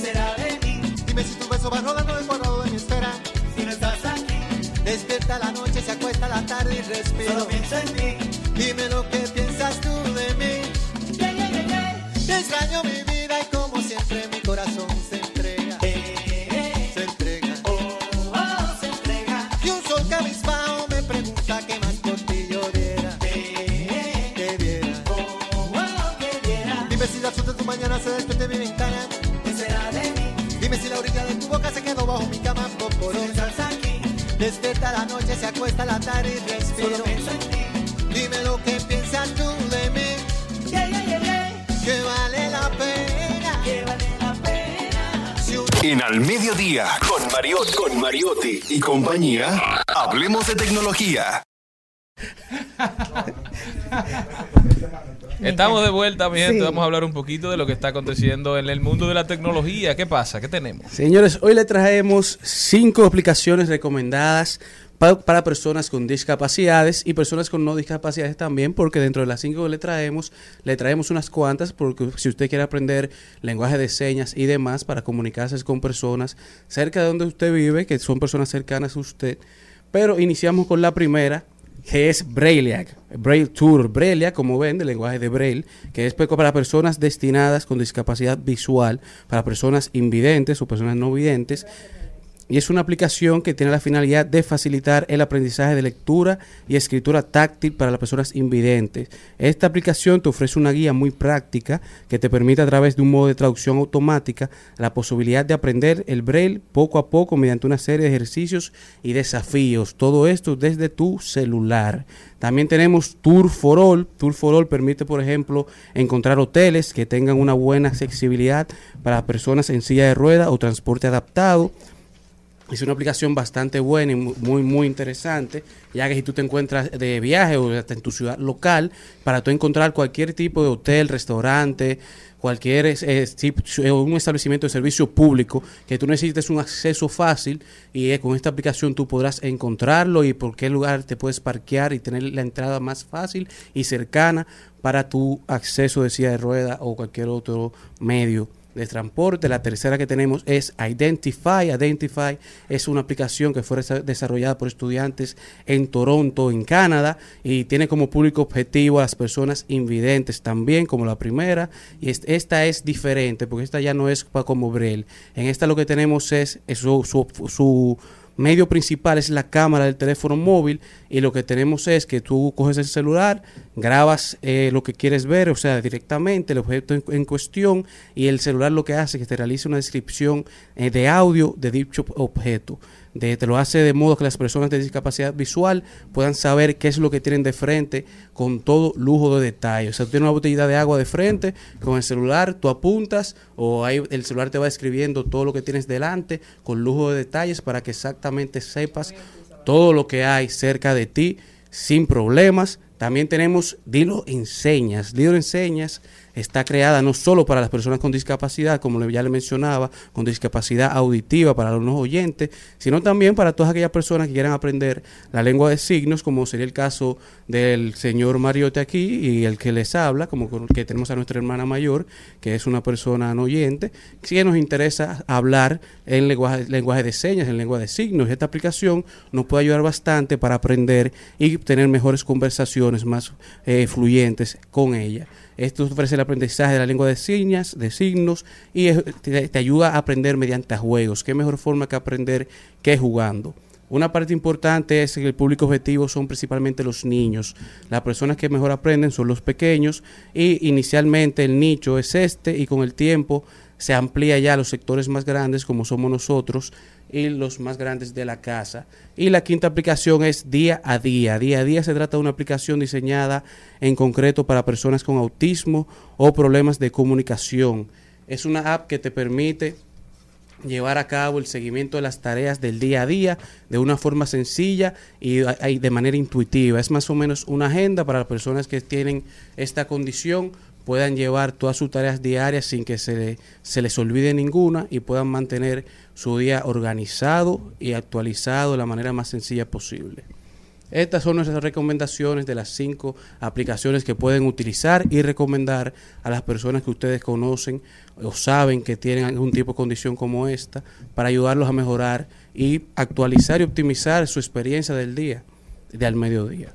Speaker 11: ¿Qué será de mí? Dime si tu beso va rodando el cuadrado de mi esfera. Si no estás aquí, despierta la noche, se acuesta la tarde y respiro. Solo pienso en ti. Dime lo que piensas tú de mí. Te extraño mi vida y como siempre mi corazón se entrega. Se entrega. se entrega. Y un sol cabizbajo me pregunta qué más por ti yo diera. Que diera. Dime si la de tu mañana se despierta Despierta la noche, se acuesta la tarde y respiro. Solo pienso en ti. Dime lo que piensas tú de mí. Que vale la pena. Que vale la pena. Si un
Speaker 8: En Al Mediodía, con, Mariot, con Mariotti y compañía, hablemos de tecnología. (laughs)
Speaker 2: Estamos de (laughs) vuelta, mi gente.
Speaker 3: Sí.
Speaker 2: Vamos a hablar un poquito de lo que está aconteciendo en el mundo de la tecnología. ¿Qué pasa? ¿Qué tenemos?
Speaker 7: Señores, hoy le traemos cinco aplicaciones recomendadas pa- para personas con discapacidades y personas con no discapacidades también, porque dentro de las cinco que le traemos, le traemos unas cuantas, porque si usted quiere aprender lenguaje de señas y demás para comunicarse con personas cerca de donde usted vive, que son personas cercanas a usted. Pero iniciamos con la primera, que es Brailleac, Braille Tour, Brailleac, como ven, del lenguaje de Braille, que es para personas destinadas con discapacidad visual, para personas invidentes o personas no videntes, y es una aplicación que tiene la finalidad de facilitar el aprendizaje de lectura y escritura táctil para las personas invidentes. Esta aplicación te ofrece una guía muy práctica que te permite a través de un modo de traducción automática la posibilidad de aprender el braille poco a poco mediante una serie de ejercicios y desafíos. Todo esto desde tu celular. También tenemos Tour for All. Tour for All permite, por ejemplo, encontrar hoteles que tengan una buena accesibilidad para personas en silla de rueda o transporte adaptado. Es una aplicación bastante buena y mu- muy, muy interesante, ya que si tú te encuentras de viaje o hasta en tu ciudad local, para tú encontrar cualquier tipo de hotel, restaurante, cualquier eh, un establecimiento de servicio público que tú necesites un acceso fácil y eh, con esta aplicación tú podrás encontrarlo y por qué lugar te puedes parquear y tener la entrada más fácil y cercana para tu acceso de silla de rueda o cualquier otro medio de transporte. La tercera que tenemos es Identify. Identify es una aplicación que fue desa- desarrollada por estudiantes en Toronto, en Canadá, y tiene como público objetivo a las personas invidentes también, como la primera. Y es- esta es diferente, porque esta ya no es pa- como Braille. En esta lo que tenemos es, es su- su- su medio principal es la cámara del teléfono móvil y lo que tenemos es que tú coges el celular, grabas eh, lo que quieres ver, o sea, directamente el objeto en, cuestión y el celular lo que hace es que te realiza una descripción eh, de audio de dicho objeto. De, te lo hace de modo que las personas de discapacidad visual puedan saber qué es lo que tienen de frente con todo lujo de detalle. O sea, tú tienes una botellita de agua de frente, con el celular tú apuntas o ahí el celular te va escribiendo todo lo que tienes delante con lujo de detalles para que exactamente sepas todo lo que hay cerca de ti sin problemas. También tenemos Dilo Enseñas. Dilo Enseñas está creada no solo para las personas con discapacidad, como ya le mencionaba, con discapacidad auditiva para los oyentes, sino también para todas aquellas personas que quieran aprender la lengua de signos, como sería el caso del señor Mariote aquí y el que les habla, como que tenemos a nuestra hermana mayor, que es una persona no oyente, que nos interesa hablar en lenguaje, lenguaje de señas, en lengua de signos. Esta aplicación nos puede ayudar bastante para aprender y tener mejores conversaciones más eh, fluyentes con ella. Esto ofrece el aprendizaje de la lengua de señas, de signos, y te, te ayuda a aprender mediante juegos. ¿Qué mejor forma que aprender que jugando? Una parte importante es que el público objetivo son principalmente los niños. Las personas que mejor aprenden son los pequeños y inicialmente el nicho es este y con el tiempo se amplía ya a los sectores más grandes como somos nosotros y los más grandes de la casa. Y la quinta aplicación es día a día. Día a día se trata de una aplicación diseñada en concreto para personas con autismo o problemas de comunicación. Es una app que te permite llevar a cabo el seguimiento de las tareas del día a día de una forma sencilla y, de manera intuitiva. Es más o menos una agenda para las personas que tienen esta condición puedan llevar todas sus tareas diarias sin que se, se les olvide ninguna y puedan mantener su día organizado y actualizado de la manera más sencilla posible. Estas son nuestras recomendaciones de las cinco aplicaciones que pueden utilizar y recomendar a las personas que ustedes conocen o saben que tienen algún tipo de condición como esta para ayudarlos a mejorar y actualizar y optimizar su experiencia del día, del mediodía.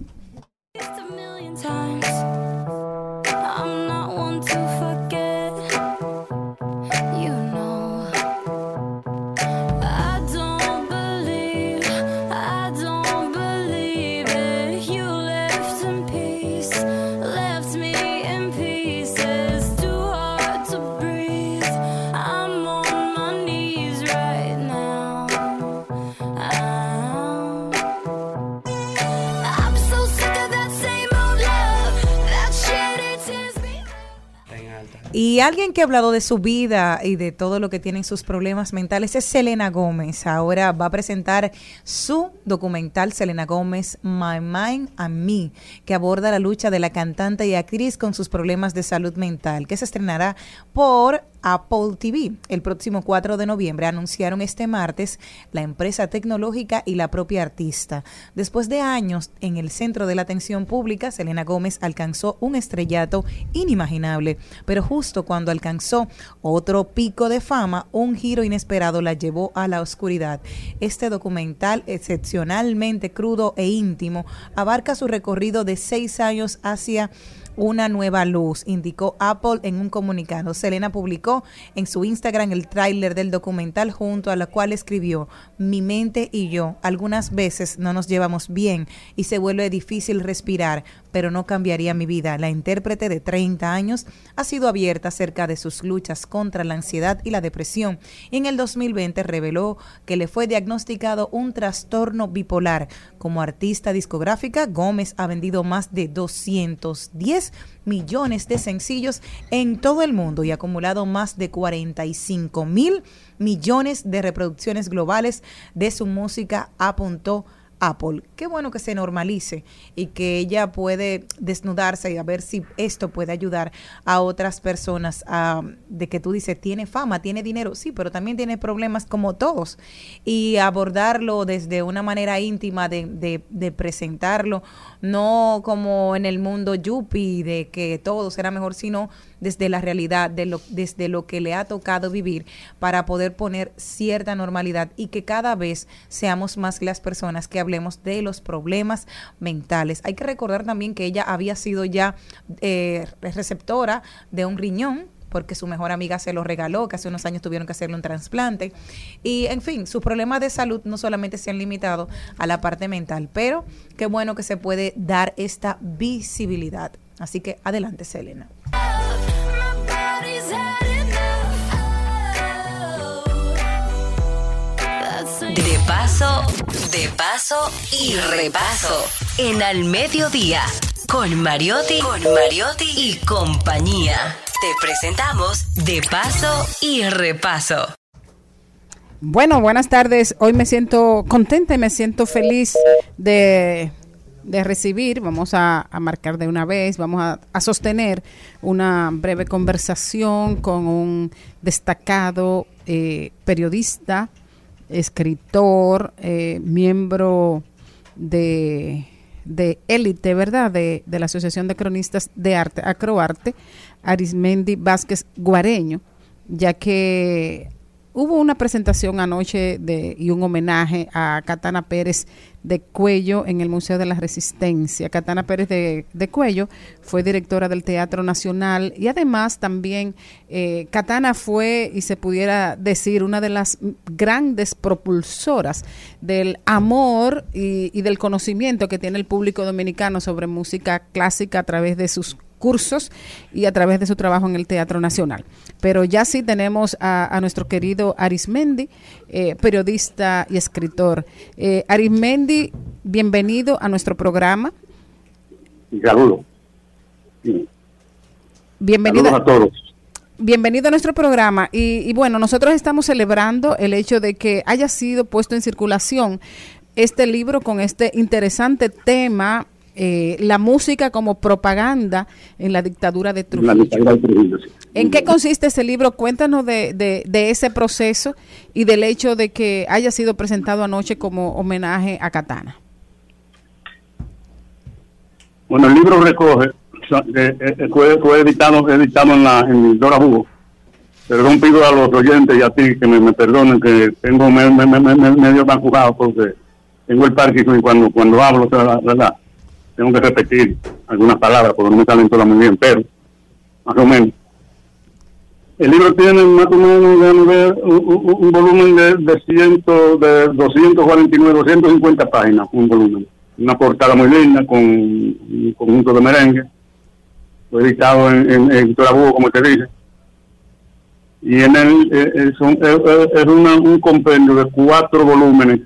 Speaker 3: Y alguien que ha hablado de su vida y de todo lo que tienen sus problemas mentales es Selena Gómez. Ahora va a presentar su documental Selena Gómez, My Mind and Me, que aborda la lucha de la cantante y actriz con sus problemas de salud mental, que se estrenará por Apple TV el próximo 4 de noviembre. Anunciaron este martes la empresa tecnológica y la propia artista. Después de años en el centro de la atención pública, Selena Gómez alcanzó un estrellato inimaginable, pero justo cuando alcanzó otro pico de fama, un giro inesperado la llevó a la oscuridad. Este documental, excepcionalmente crudo e íntimo, abarca su recorrido de seis años hacia una nueva luz, indicó Apple en un comunicado. Selena publicó en su Instagram el tráiler del documental junto a la cual escribió, mi mente y yo algunas veces no nos llevamos bien y se vuelve difícil respirar, pero no cambiaría mi vida. La intérprete de 30 años ha sido abierta acerca de sus luchas contra la ansiedad y la depresión y en el 2020 reveló que le fue diagnosticado un trastorno bipolar. Como artista discográfica, Gómez ha vendido más de 210 millones de sencillos en todo el mundo y ha acumulado más de 45 mil millones de reproducciones globales de su música, apuntó Apple. Qué bueno que se normalice y que ella puede desnudarse y a ver si esto puede ayudar a otras personas a, de que tú dices, tiene fama, tiene dinero, sí, pero también tiene problemas como todos. Y abordarlo desde una manera íntima de, de, de presentarlo, no como en el mundo yuppie, de que todo será mejor, sino desde la realidad, de lo, desde lo que le ha tocado vivir, para poder poner cierta normalidad y que cada vez seamos más las personas que hablemos de los problemas mentales. Hay que recordar también que ella había sido ya eh, receptora de un riñón porque su mejor amiga se lo regaló, que hace unos años tuvieron que hacerle un trasplante. Y, en fin, sus problemas de salud no solamente se han limitado a la parte mental, pero qué bueno que se puede dar esta visibilidad. Así que adelante, Selena.
Speaker 4: De paso, de paso y repaso. En Al Mediodía, con Mariotti, con Mariotti y compañía. Te presentamos De paso y repaso.
Speaker 6: Bueno, buenas tardes. Hoy me siento contenta y me siento feliz de, de recibir, vamos a, a marcar de una vez, vamos a, a sostener una breve conversación con un destacado eh, periodista, escritor, eh, miembro de de élite, ¿verdad? De, de la Asociación de Cronistas de Arte, Acroarte, Arismendi Vázquez Guareño, ya que hubo una presentación anoche de, y un homenaje a Catana Pérez de Cuello en el Museo de la Resistencia. Catana Pérez de, de Cuello fue directora del Teatro Nacional y además también eh, Catana fue, y se pudiera decir, una de las grandes propulsoras del amor y, y del conocimiento que tiene el público dominicano sobre música clásica a través de sus cursos y a través de su trabajo en el Teatro Nacional. Pero ya sí tenemos a, a nuestro querido Arismendi, eh, periodista y escritor. Eh, Arismendi, bienvenido a nuestro programa.
Speaker 12: Saludos. Sí.
Speaker 6: Bienvenido.
Speaker 12: Saludos a todos.
Speaker 6: Bienvenido a nuestro programa y, y, bueno, nosotros estamos celebrando el hecho de que haya sido puesto en circulación este libro con este interesante tema, eh, la música como propaganda en la dictadura de Trujillo.
Speaker 12: La dictadura de Trujillo, sí.
Speaker 6: ¿En qué consiste ese libro? Cuéntanos de, de, de, ese proceso y del hecho de que haya sido presentado anoche como homenaje a Katana.
Speaker 12: Bueno, el libro recoge, eh, eh, fue, fue, editado, editado en, la, en Dora Hugo. Perdón, pido a los oyentes y a ti que me, me perdonen que tengo me, me, me, medio tan jugado porque tengo el Parkinson y cuando, cuando hablo, la tengo que repetir algunas palabras porque no me salen todas muy bien, pero más o menos. El libro tiene más o menos un, volumen de, de, ciento, de 249, 250 páginas, un volumen. Una portada muy linda con un conjunto de merengue. Fue editado en, en, en como te dije. Y en él eh, es, un, es, es una, un compendio de cuatro volúmenes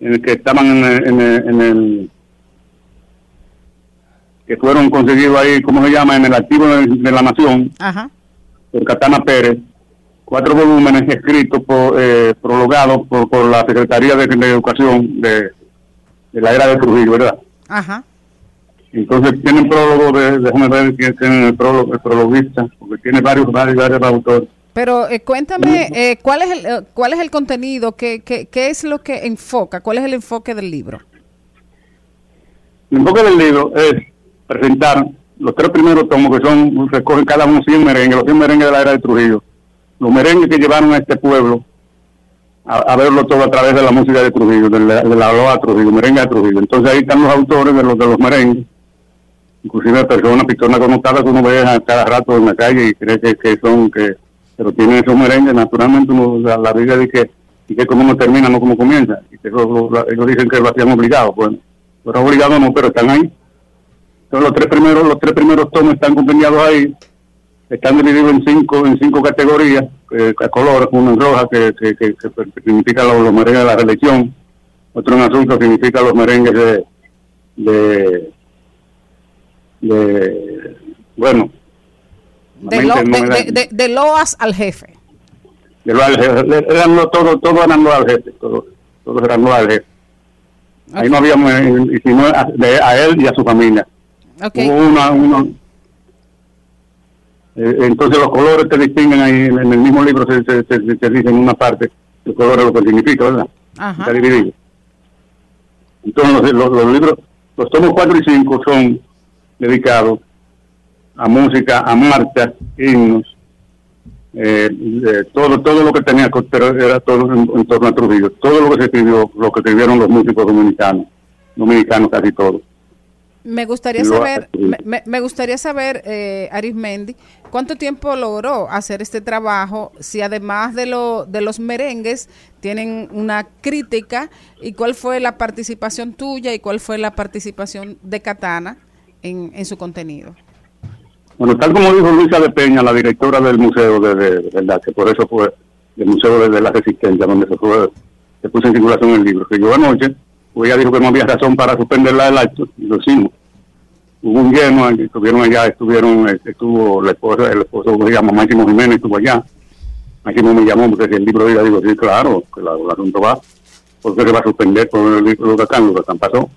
Speaker 12: en el que estaban en el, en el, en el que fueron conseguidos ahí, ¿cómo se llama?, en el archivo de, de la Nación.
Speaker 6: Ajá
Speaker 12: por Catana Pérez, cuatro volúmenes escritos, por, eh, prologados por, por, la Secretaría de, de Educación de, de, la era de Trujillo, ¿verdad?
Speaker 6: Ajá.
Speaker 12: Entonces tienen prólogo de, déjame ver quién tiene el prólogo, el prologuista, porque tiene varios, varios, varios autores.
Speaker 6: Pero eh, cuéntame, eh, ¿cuál, es el, eh, ¿cuál es el contenido? ¿Qué, qué, ¿Qué es lo que enfoca? ¿Cuál es el enfoque del libro?
Speaker 12: El enfoque del libro es presentar los tres primeros tomos que son, recogen cada uno 100 merengues, los 100 merengues de la era de Trujillo, los merengues que llevaron a este pueblo a, verlo todo a través de la música de Trujillo, de la, de Trujillo, merengue de Trujillo. Entonces ahí están los autores de los de los merengues, inclusive personas, personas connotadas que uno ve a cada rato en la calle y cree que, que son, que pero tienen esos merengues, naturalmente uno, la, la vida dice que, y que como uno termina, no como comienza, y que ellos dicen que lo hacían obligado, bueno, pero obligado no, pero están ahí los tres primeros los tres primeros tomos están compendiados ahí. Están divididos en cinco en cinco categorías eh, a color uno en roja que, que, que, que significa los, los, merengues de la reelección otro en azul que significa los merengues de de, de bueno
Speaker 6: de, lo, de, de, de, de, loas al jefe.
Speaker 12: De loas al jefe eran lo, todo todo eran loas al jefe todos todos eran loas al jefe. Okay. ahí no habíamos y sino a, de, a él y a su familia
Speaker 6: Okay.
Speaker 12: Hubo una, una eh, entonces los colores te distinguen ahí en, el mismo libro se, se, se, se, dice en una parte los colores lo que significa verdad
Speaker 6: Ajá.
Speaker 12: está dividido entonces los, los, libros los tomos 4 y 5 son dedicados a música, a marchas, himnos, eh, eh, todo todo lo que tenía pero era todo en, en torno a Trujillo, todo lo que se escribió, lo que escribieron los músicos dominicanos, dominicanos casi todos.
Speaker 6: Me gustaría saber, me, gustaría saber, eh, Arismendi, cuánto tiempo logró hacer este trabajo, si además de, lo, de los merengues tienen una crítica, y cuál fue la participación tuya y cuál fue la participación de Katana en, en su contenido.
Speaker 12: Bueno, tal como dijo Luisa de Peña, la directora del museo de, de- de verdad, que por eso fue el Museo de, de la Resistencia, donde se fue, se puso en circulación el libro, que yo anoche, pues ella dijo que no había razón para suspenderla del acto, y lo hicimos. Hubo un lleno, estuvieron allá, estuvieron, eh, estuvo la esposa, el esposo se llama Máximo Jiménez, estuvo allá. Máximo me llamó porque si el libro iba, digo, sí, claro, que el asunto va, porque se va a suspender por el libro de Huracán, el huracán pasó.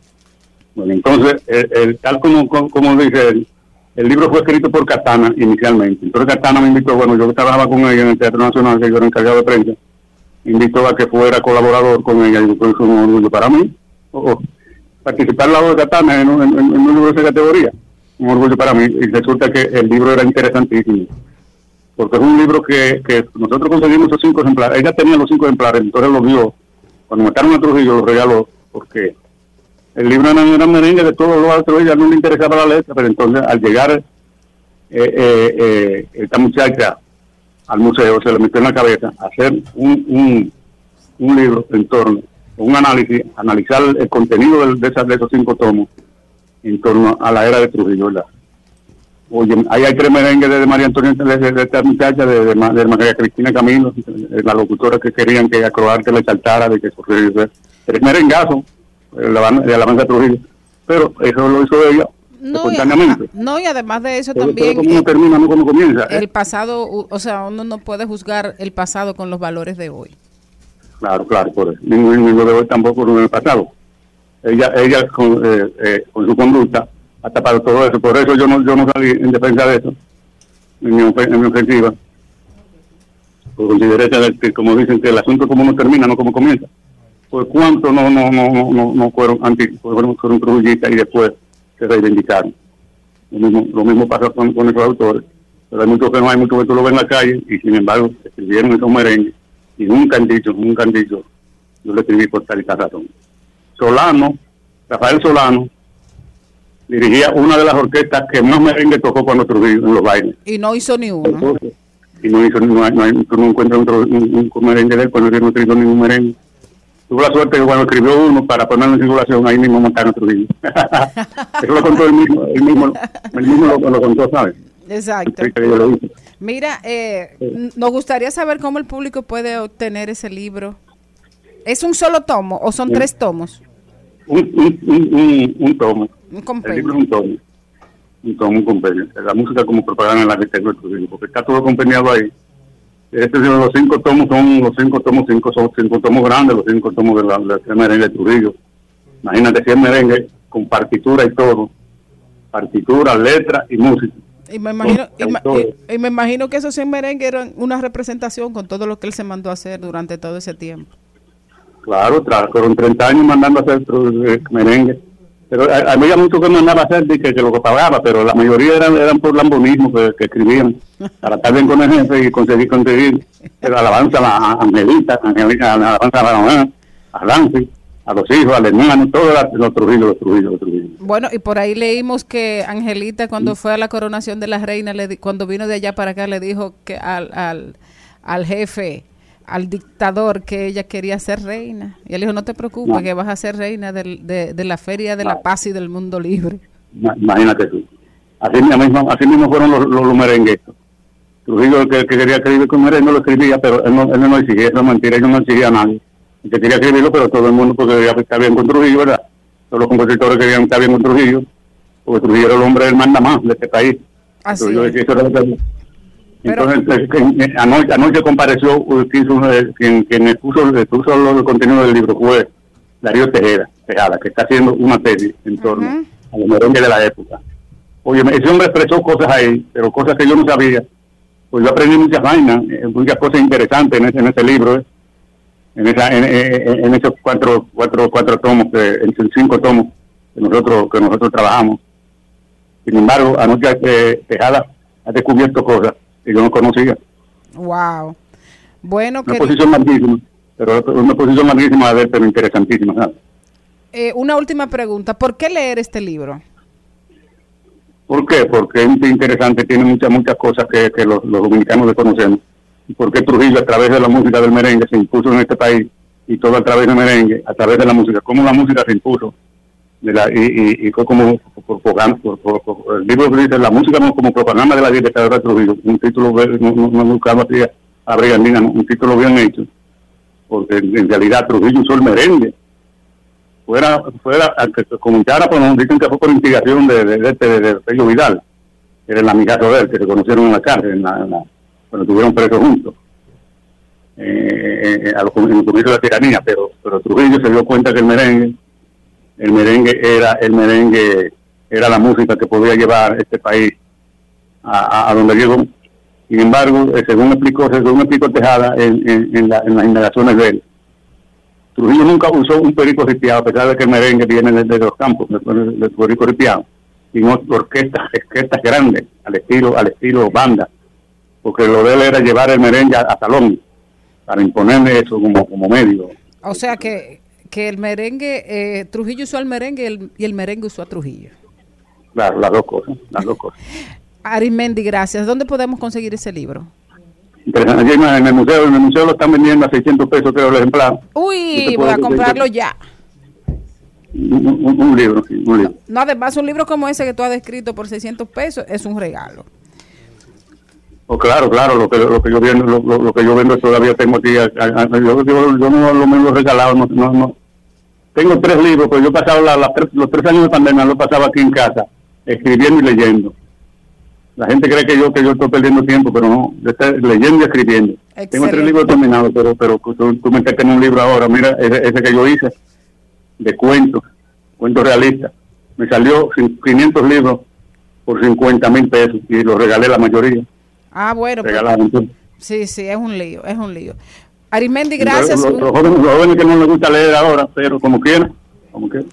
Speaker 12: Bueno, entonces, el, tal como, como, dice él, el libro fue escrito por Katana inicialmente. Entonces Katana me invitó, bueno, yo trabajaba con ella en el Teatro Nacional, que yo era encargado de prensa, me invitó a que fuera colaborador con ella, y es un orgullo para mí. O- participar al lado de Katana en un, en- en de esa categoría, un orgullo para mí. Y resulta que el libro era interesantísimo, porque es un libro que, nosotros conseguimos esos cinco ejemplares. Ella tenía los cinco ejemplares, entonces los vio. Cuando mataron a Trujillo, los regaló, porque el libro era, era merengue de todos los otros, ella no le interesaba la letra, pero entonces al llegar eh, eh, eh, esta muchacha al museo, se le metió en la cabeza hacer un, un, un libro en torno, un análisis, analizar el contenido del- de, esas- de esos cinco tomos en torno a la era de Trujillo, ¿verdad? Oye, ahí hay tres merengues de María Antonieta, de, de- de esta muchacha, de, de de María Cristina Camilo, de la locutora que querían que a Croarte le saltara, de que Trujillo, tres merengazos, eh, de alabanza de Trujillo. Pero eso lo hizo ella
Speaker 6: No y,
Speaker 12: espontáneamente.
Speaker 6: no, y además de eso
Speaker 12: Pero-
Speaker 6: también
Speaker 12: como uno termina, no como comienza.
Speaker 6: el pasado, o sea, uno no puede juzgar el pasado con los valores de hoy.
Speaker 12: Claro, claro, por eso. Ningún libro de hoy tampoco en el pasado. Ella, ella con, eh, eh, con su conducta ha tapado todo eso. Por eso yo no, yo no salí en defensa de eso, en mi, en mi ofensiva. Consideré que, como dicen, que el asunto como no termina, no como comienza. Pues cuánto no, no, no, no, no, fueron anti, fueron, fueron y después se reivindicaron. Lo mismo, lo mismo pasa con, con esos autores. Pero hay muchos que no hay, muchos que tú lo ves en la calle y sin embargo escribieron esos merengues y nunca han dicho, nunca han dicho, yo le escribí por tal y tal razón. Solano, Rafael Solano, dirigía una de las orquestas que más merengue tocó cuando Trujillo en los bailes.
Speaker 6: Y no hizo ni uno.
Speaker 12: Entonces, y no hizo, no hay, no tú no encuentras otro, un, un merengue de él, cuando él no escribió ningún merengue. Tuvo la suerte que cuando escribió uno para ponerlo en circulación, ahí mismo montaron Trujillo. (laughs) Eso lo contó él mismo, él mismo, él mismo lo, lo contó, ¿sabes?
Speaker 6: Exacto.
Speaker 12: Yo lo hice.
Speaker 6: Mira, eh, nos gustaría saber cómo el público puede obtener ese libro. ¿Es un solo tomo o son
Speaker 12: Sí.
Speaker 6: tres tomos?
Speaker 12: Un, un, un, un, un tomo.
Speaker 6: Un
Speaker 12: El libro es un tomo. Un tomo, un compendio. La música como propaganda en la arquitectura de Trujillo, porque está todo compendiado ahí. Este, los cinco tomos son los cinco tomos, cinco son cinco tomos grandes, los cinco tomos de la, de la merengue de Trujillo. Imagínate si es merengue con partitura y todo. Partitura, letra y música.
Speaker 6: Y me imagino, y me imagino que esos 100 merengues eran una representación con todo lo que él se mandó a hacer durante todo ese tiempo.
Speaker 12: Claro, fueron 30 años mandando a hacer eh, merengue. Pero ha- había muchos que mandaba a hacer que, que lo pagaba, pero la mayoría eran, eran por lambonismo que, que escribían (laughs) para estar bien con el jefe y conseguir conseguir la alabanza a Angelita, alabanza a la mamá, a Lancy, a los hijos, al hermano, todos los- Trujillo, los Trujillo, los Trujillo.
Speaker 6: Bueno, y por ahí leímos que Angelita cuando fue a la coronación de la reina, le di- cuando vino de allá para acá, le dijo que al, al, al jefe, al dictador, que ella quería ser reina. Y él dijo, no te preocupes,
Speaker 12: No.
Speaker 6: que vas a ser reina del- de, de la Feria de la Paz y del Mundo Libre.
Speaker 12: Ma- Imagínate tú. Así mismo, así mismo fueron los, los, los merengues. Trujillo, el que, que quería escribir con merengue, no lo escribía, pero él no, él no lo exigía, eso es mentira, yo no exigía a nadie. Que quería escribirlo, pero todo el mundo porque estar bien con Trujillo, ¿verdad? Todos los compositores querían estar bien con Trujillo, porque Trujillo era el hombre del manda más de este país.
Speaker 6: Así.
Speaker 12: Entonces, que- eh, anoche, anoche compareció eh, quien, eh, quien, quien expuso, expuso lo- el contenido del libro fue Darío Tejeda, Tejada, que está haciendo una tesis en torno a los merengues de la época. Oye, ese hombre expresó cosas ahí, pero cosas que yo no sabía. Pues yo aprendí muchas vainas, eh, muchas cosas interesantes en ese, en ese libro, eh, en, esa, en, en- esos cuatro, cuatro, cuatro tomos, que, en cinco tomos que nosotros, que nosotros trabajamos. Sin embargo, anoche eh, Tejada ha descubierto cosas que yo no conocía.
Speaker 6: Wow. Bueno,
Speaker 12: Una
Speaker 6: que,
Speaker 12: posición larguísima, pero una posición larguísima a ver, pero interesantísima. ¿sabes?
Speaker 6: eh, una última pregunta. ¿Por qué leer este libro?
Speaker 12: ¿Por qué? Porque es interesante, tiene muchas muchas cosas que, que los, los dominicanos desconocemos. ¿Y por qué Trujillo, a través de la música del merengue, se impuso en este país? Y todo a través del merengue, a través de la música. ¿Cómo la música se impuso? Y, y, fue como por, por- por- el libro que dice la música como, propaganda de la dictadura de Trujillo. Un título, no, no, buscaba así a, Brigandina, un título bien hecho. Porque en, realidad Trujillo usó el merengue fuera, fuera, a que se comentara, pues nos dicen que fue por instigación de, de, de, de, de era el amigazo de él, que se conocieron en la cárcel, en la- cuando estuvieron presos juntos, eh, eh, a los, en el comienzo de la tiranía, pero, pero Trujillo se dio cuenta que el merengue, el merengue era, el merengue era la música que podía llevar este país a, a- donde llegó. Sin embargo, eh, según explicó, según explicó Tejada en, en, la- en las indagaciones de él, Trujillo nunca usó un perico ripiado, a pesar de que el merengue viene desde los campos, del perico ripiado, sino orquestas, orquestas grandes, al estilo, al estilo banda, porque lo de él era llevar el merengue a, a salón, para imponerle eso como, como medio.
Speaker 6: O sea que, que el merengue, eh, Trujillo usó el merengue y el, y el merengue usó a Trujillo.
Speaker 12: Claro, las dos cosas, las dos cosas. (laughs)
Speaker 6: Arimendi, gracias. ¿Dónde podemos conseguir ese libro?
Speaker 12: Interesante. En el museo, en el museo lo están vendiendo a 600 pesos creo el ejemplar.
Speaker 6: Uy, voy a comprarlo
Speaker 12: que-
Speaker 6: ya.
Speaker 12: Un, un- un libro, sí, un libro.
Speaker 6: No, además un libro como ese que tú has descrito por 600 pesos es un regalo.
Speaker 12: Oh, claro, claro, lo que, lo que yo vendo, lo, lo- lo que yo vendo todavía tengo aquí. a- a- a- yo, yo- yo no lo me lo he regalado, no, no, no. Tengo tres libros, pero yo he pasado la- los tres años de pandemia, lo pasaba aquí en casa, escribiendo y leyendo. La gente cree que yo que yo estoy perdiendo tiempo, pero no, yo estoy leyendo y escribiendo. Tengo tres libros terminados, pero pero tú, tú me en un libro ahora, mira, ese, ese que yo hice, de cuentos, cuentos realistas. Me salió cin- 500 libros por 50 mil pesos y los regalé la mayoría.
Speaker 6: Ah, bueno. pues,
Speaker 12: Regalaron. Entonces,
Speaker 6: sí, sí, es un lío, es un lío. Arimendi, gracias.
Speaker 12: Los, los jóvenes, los jóvenes que no les gusta leer ahora, pero como quieran, como quieran.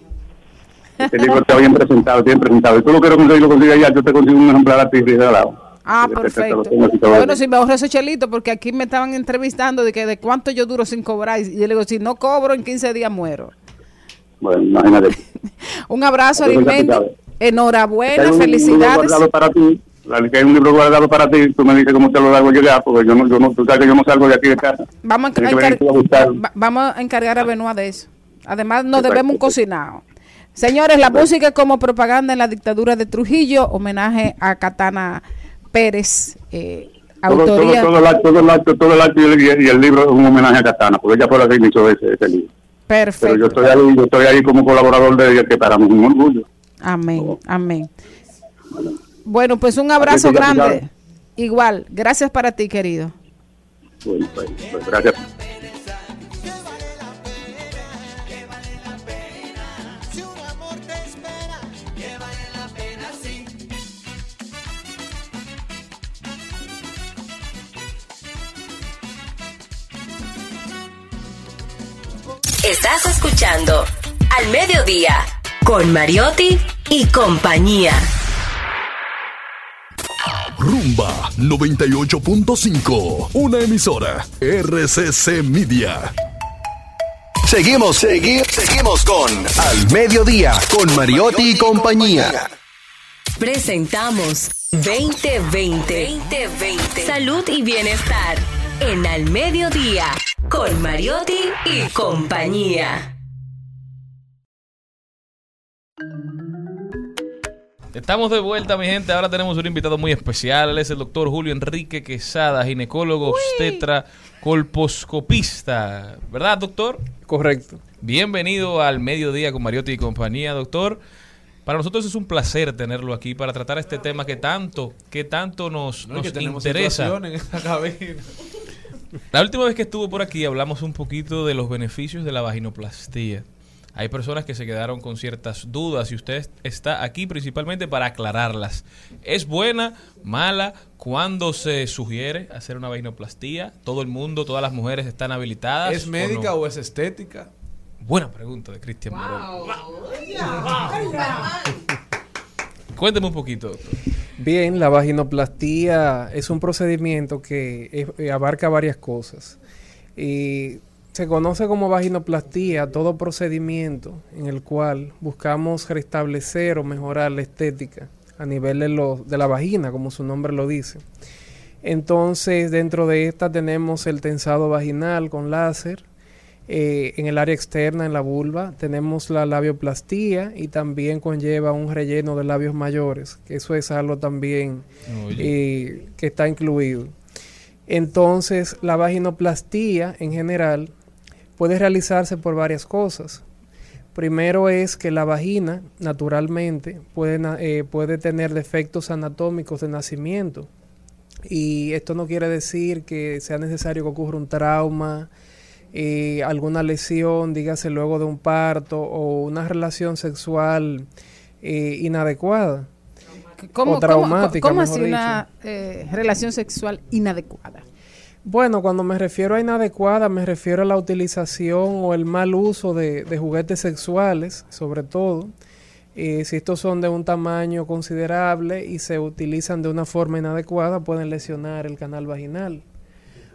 Speaker 12: Este (laughs) libro está bien presentado, bien presentado. Y tú lo quieres conseguir, lo consigues allá, yo te consigo un ejemplar a ti regalado.
Speaker 6: Ah, perfecto. Bueno, si me ahorro ese chelito, porque aquí me estaban entrevistando de que de cuánto yo duro sin cobrar. Y yo le digo, si no cobro, en 15 días muero.
Speaker 12: Bueno, imagínate. (laughs)
Speaker 6: Un abrazo,
Speaker 12: ya
Speaker 6: Arimendi.
Speaker 12: Que
Speaker 6: Enhorabuena,
Speaker 12: un
Speaker 6: felicidades.
Speaker 12: guardado para ti, que hay un libro guardado para ti, tú me dices cómo te lo hago llegar, porque yo no, yo no, tú sabes que yo no salgo de aquí de casa.
Speaker 6: Vamos a,
Speaker 12: Tienes que
Speaker 6: encar-
Speaker 12: venir tú a
Speaker 6: vamos a encargar a Benoit de eso. Además, nos
Speaker 12: Exacto.
Speaker 6: debemos un cocinado. Señores, la música como propaganda en la dictadura de Trujillo, homenaje a Katana Pérez, eh,
Speaker 12: Todo, todo, todo el acto, todo el acto, todo el acto y el, y el libro es un homenaje a Katana, porque ella fue la que inició ese, ese libro. Pero yo
Speaker 6: Perfecto.
Speaker 12: estoy ahí, yo estoy ahí como colaborador de ella, que para mí es un orgullo.
Speaker 6: Amén, amén. Bueno, pues un abrazo grande. Igual, gracias para ti, querido.
Speaker 12: Bueno, pues, pues, gracias.
Speaker 11: Si un amor te espera, que vale la pena sí.
Speaker 4: Estás escuchando Al Mediodía con Mariotti y compañía.
Speaker 8: Rumba 98.5, una emisora RCC Media. Seguimos, seguimos, seguimos con Al Mediodía con Mariotti y compañía.
Speaker 4: Presentamos 2020. 2020. Salud y bienestar en Al Mediodía con Mariotti y compañía.
Speaker 2: Estamos de vuelta, mi gente. Ahora tenemos un invitado muy especial. Él es el doctor Julio Enrique Quesada, ginecólogo, obstetra, colposcopista. ¿Verdad, doctor?
Speaker 7: Correcto.
Speaker 2: Bienvenido al mediodía con Mariotti y compañía, doctor. Para nosotros es un placer tenerlo aquí para tratar este tema que tanto, que tanto nos,
Speaker 9: No, es
Speaker 2: nos
Speaker 9: que tenemos
Speaker 2: interesa.
Speaker 9: situación en esta cabina.
Speaker 2: La última vez que estuvo por aquí hablamos un poquito de los beneficios de la vaginoplastía. Hay personas que se quedaron con ciertas dudas y usted está aquí principalmente para aclararlas. ¿Es buena, mala? ¿Cuándo se sugiere hacer una vaginoplastía? ¿Todo el mundo, todas las mujeres están habilitadas?
Speaker 9: ¿Es médica
Speaker 2: no?
Speaker 9: o es estética?
Speaker 2: Buena pregunta de Cristian Morón. Cuénteme un poquito, doctor.
Speaker 13: Bien, la vaginoplastía es un procedimiento que es- eh, abarca varias cosas. Y se conoce como vaginoplastía todo procedimiento en el cual buscamos restablecer o mejorar la estética a nivel de, de la vagina, como su nombre lo dice. Entonces, dentro de esta tenemos el tensado vaginal con láser. Eh, en el área externa, en la vulva, tenemos la labioplastía y también conlleva un relleno de labios mayores, que eso es algo también eh, que está incluido. Entonces, la vaginoplastía en general puede realizarse por varias cosas. Primero es que la vagina, naturalmente, puede, eh, puede tener defectos anatómicos de nacimiento. Y esto no quiere decir que sea necesario que ocurra un trauma, eh, alguna lesión, dígase luego de un parto o una relación sexual eh, inadecuada
Speaker 6: ¿Cómo,
Speaker 13: o traumática.
Speaker 6: cómo- cómo así una eh, relación sexual inadecuada?
Speaker 13: Bueno, cuando me refiero a inadecuada, me refiero a la utilización o el mal uso de, de juguetes sexuales, sobre todo. Eh, si estos son de un tamaño considerable y se utilizan de una forma inadecuada, pueden lesionar el canal vaginal.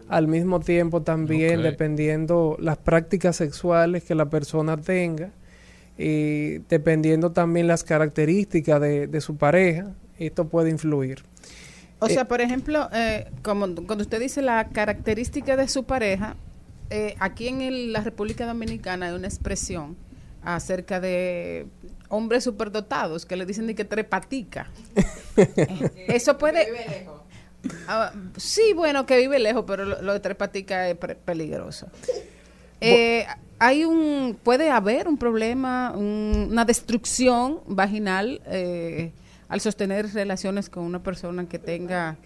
Speaker 13: Al mismo tiempo también, dependiendo las prácticas sexuales que la persona tenga, eh, dependiendo también las características de, de su pareja, esto puede influir.
Speaker 6: O
Speaker 13: Eh,
Speaker 6: sea, por ejemplo, eh, como cuando usted dice la característica de su pareja, eh, aquí en el- la República Dominicana hay una expresión acerca de hombres superdotados que le dicen de que trepatica. (laughs) Eso puede... Ah, sí, bueno, que vive lejos, pero lo, lo de trepatica es pre- peligroso. Eh, hay un, puede haber un problema, un- una destrucción vaginal eh, al sostener relaciones con una persona que tenga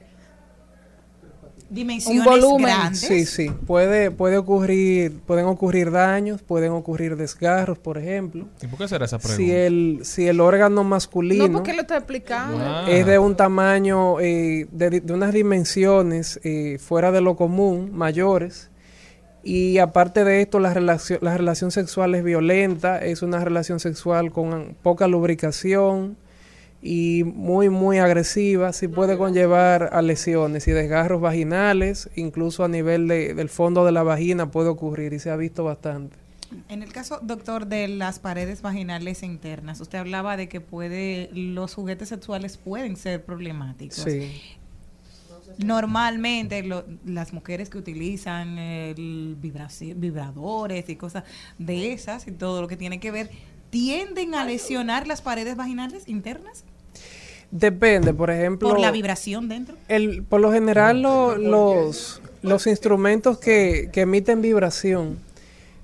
Speaker 3: Dimensiones
Speaker 6: un volumen.
Speaker 3: grandes.
Speaker 13: Sí, sí, puede, puede ocurrir, pueden ocurrir daños, pueden ocurrir desgarros, por ejemplo.
Speaker 2: ¿Y por qué será esa pregunta?
Speaker 13: Si el, si el órgano masculino
Speaker 6: No, porque lo está explicando.
Speaker 2: Ah.
Speaker 13: es de un tamaño, eh, de, de unas dimensiones eh, fuera de lo común, mayores, y aparte de esto, la relación, la relación sexual es violenta, es una relación sexual con poca lubricación y muy, muy agresiva, sí puede conllevar a lesiones y desgarros vaginales, incluso a nivel de- del fondo de la vagina puede ocurrir y se ha visto bastante.
Speaker 3: En el caso, doctor, de las paredes vaginales internas, usted hablaba de que puede, los juguetes sexuales pueden ser problemáticos.
Speaker 13: Sí.
Speaker 3: Normalmente lo- las mujeres que utilizan el vibraci- vibradores y cosas de esas y todo lo que tiene que ver, tienden a lesionar las paredes vaginales internas
Speaker 13: Depende, por ejemplo...
Speaker 3: por la vibración dentro.
Speaker 13: El, por lo general lo- los, los instrumentos que, que emiten vibración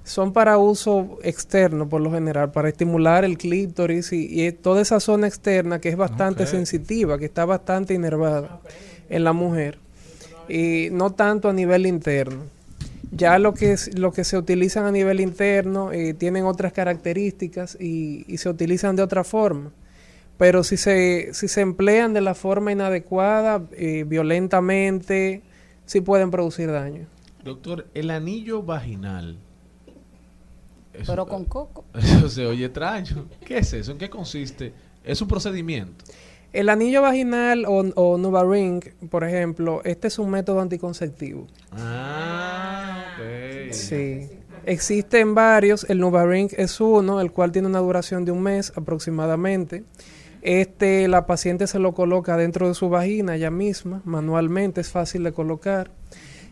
Speaker 13: son para uso externo por lo general, para estimular el clítoris y, y toda esa zona externa que es bastante sensitiva, que está bastante inervada en la mujer y no tanto a nivel interno. Ya lo que, es- lo que se utilizan a nivel interno eh, tienen otras características y, y se utilizan de otra forma. Pero si se, si se emplean de la forma inadecuada, eh, violentamente, sí pueden producir daño.
Speaker 9: Doctor, el anillo vaginal. Eso-
Speaker 6: Pero con coco. (laughs)
Speaker 9: Eso se oye extraño. ¿Qué es eso? ¿En qué consiste? Es un procedimiento.
Speaker 13: El anillo vaginal o, o Nuvaring, por ejemplo, este es un método anticonceptivo.
Speaker 9: Ah, ok.
Speaker 13: Sí. Existen varios, el Nuvaring es uno, el cual tiene una duración de un mes aproximadamente. Este, la paciente se lo coloca dentro de su vagina ella misma, manualmente, es fácil de colocar,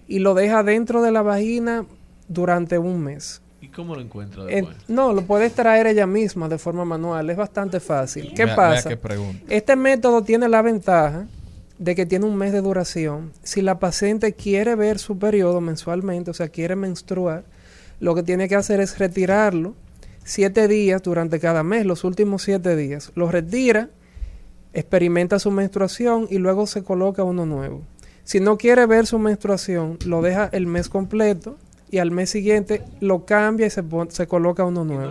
Speaker 13: y lo deja dentro de la vagina durante un mes.
Speaker 9: ¿Y cómo lo encuentra
Speaker 13: En-
Speaker 9: después?
Speaker 13: no, lo puede extraer ella misma de forma manual, es bastante fácil. ¿Qué pasa? Este método tiene la ventaja de que tiene un mes de duración. Si la paciente quiere ver su periodo mensualmente, o sea, quiere menstruar, lo que tiene que hacer es retirarlo siete días durante cada mes, los últimos siete días. Lo retira, experimenta su menstruación y luego se coloca uno nuevo. Si no quiere ver su menstruación, lo deja el mes completo y al mes siguiente lo cambia y se, se coloca uno nuevo.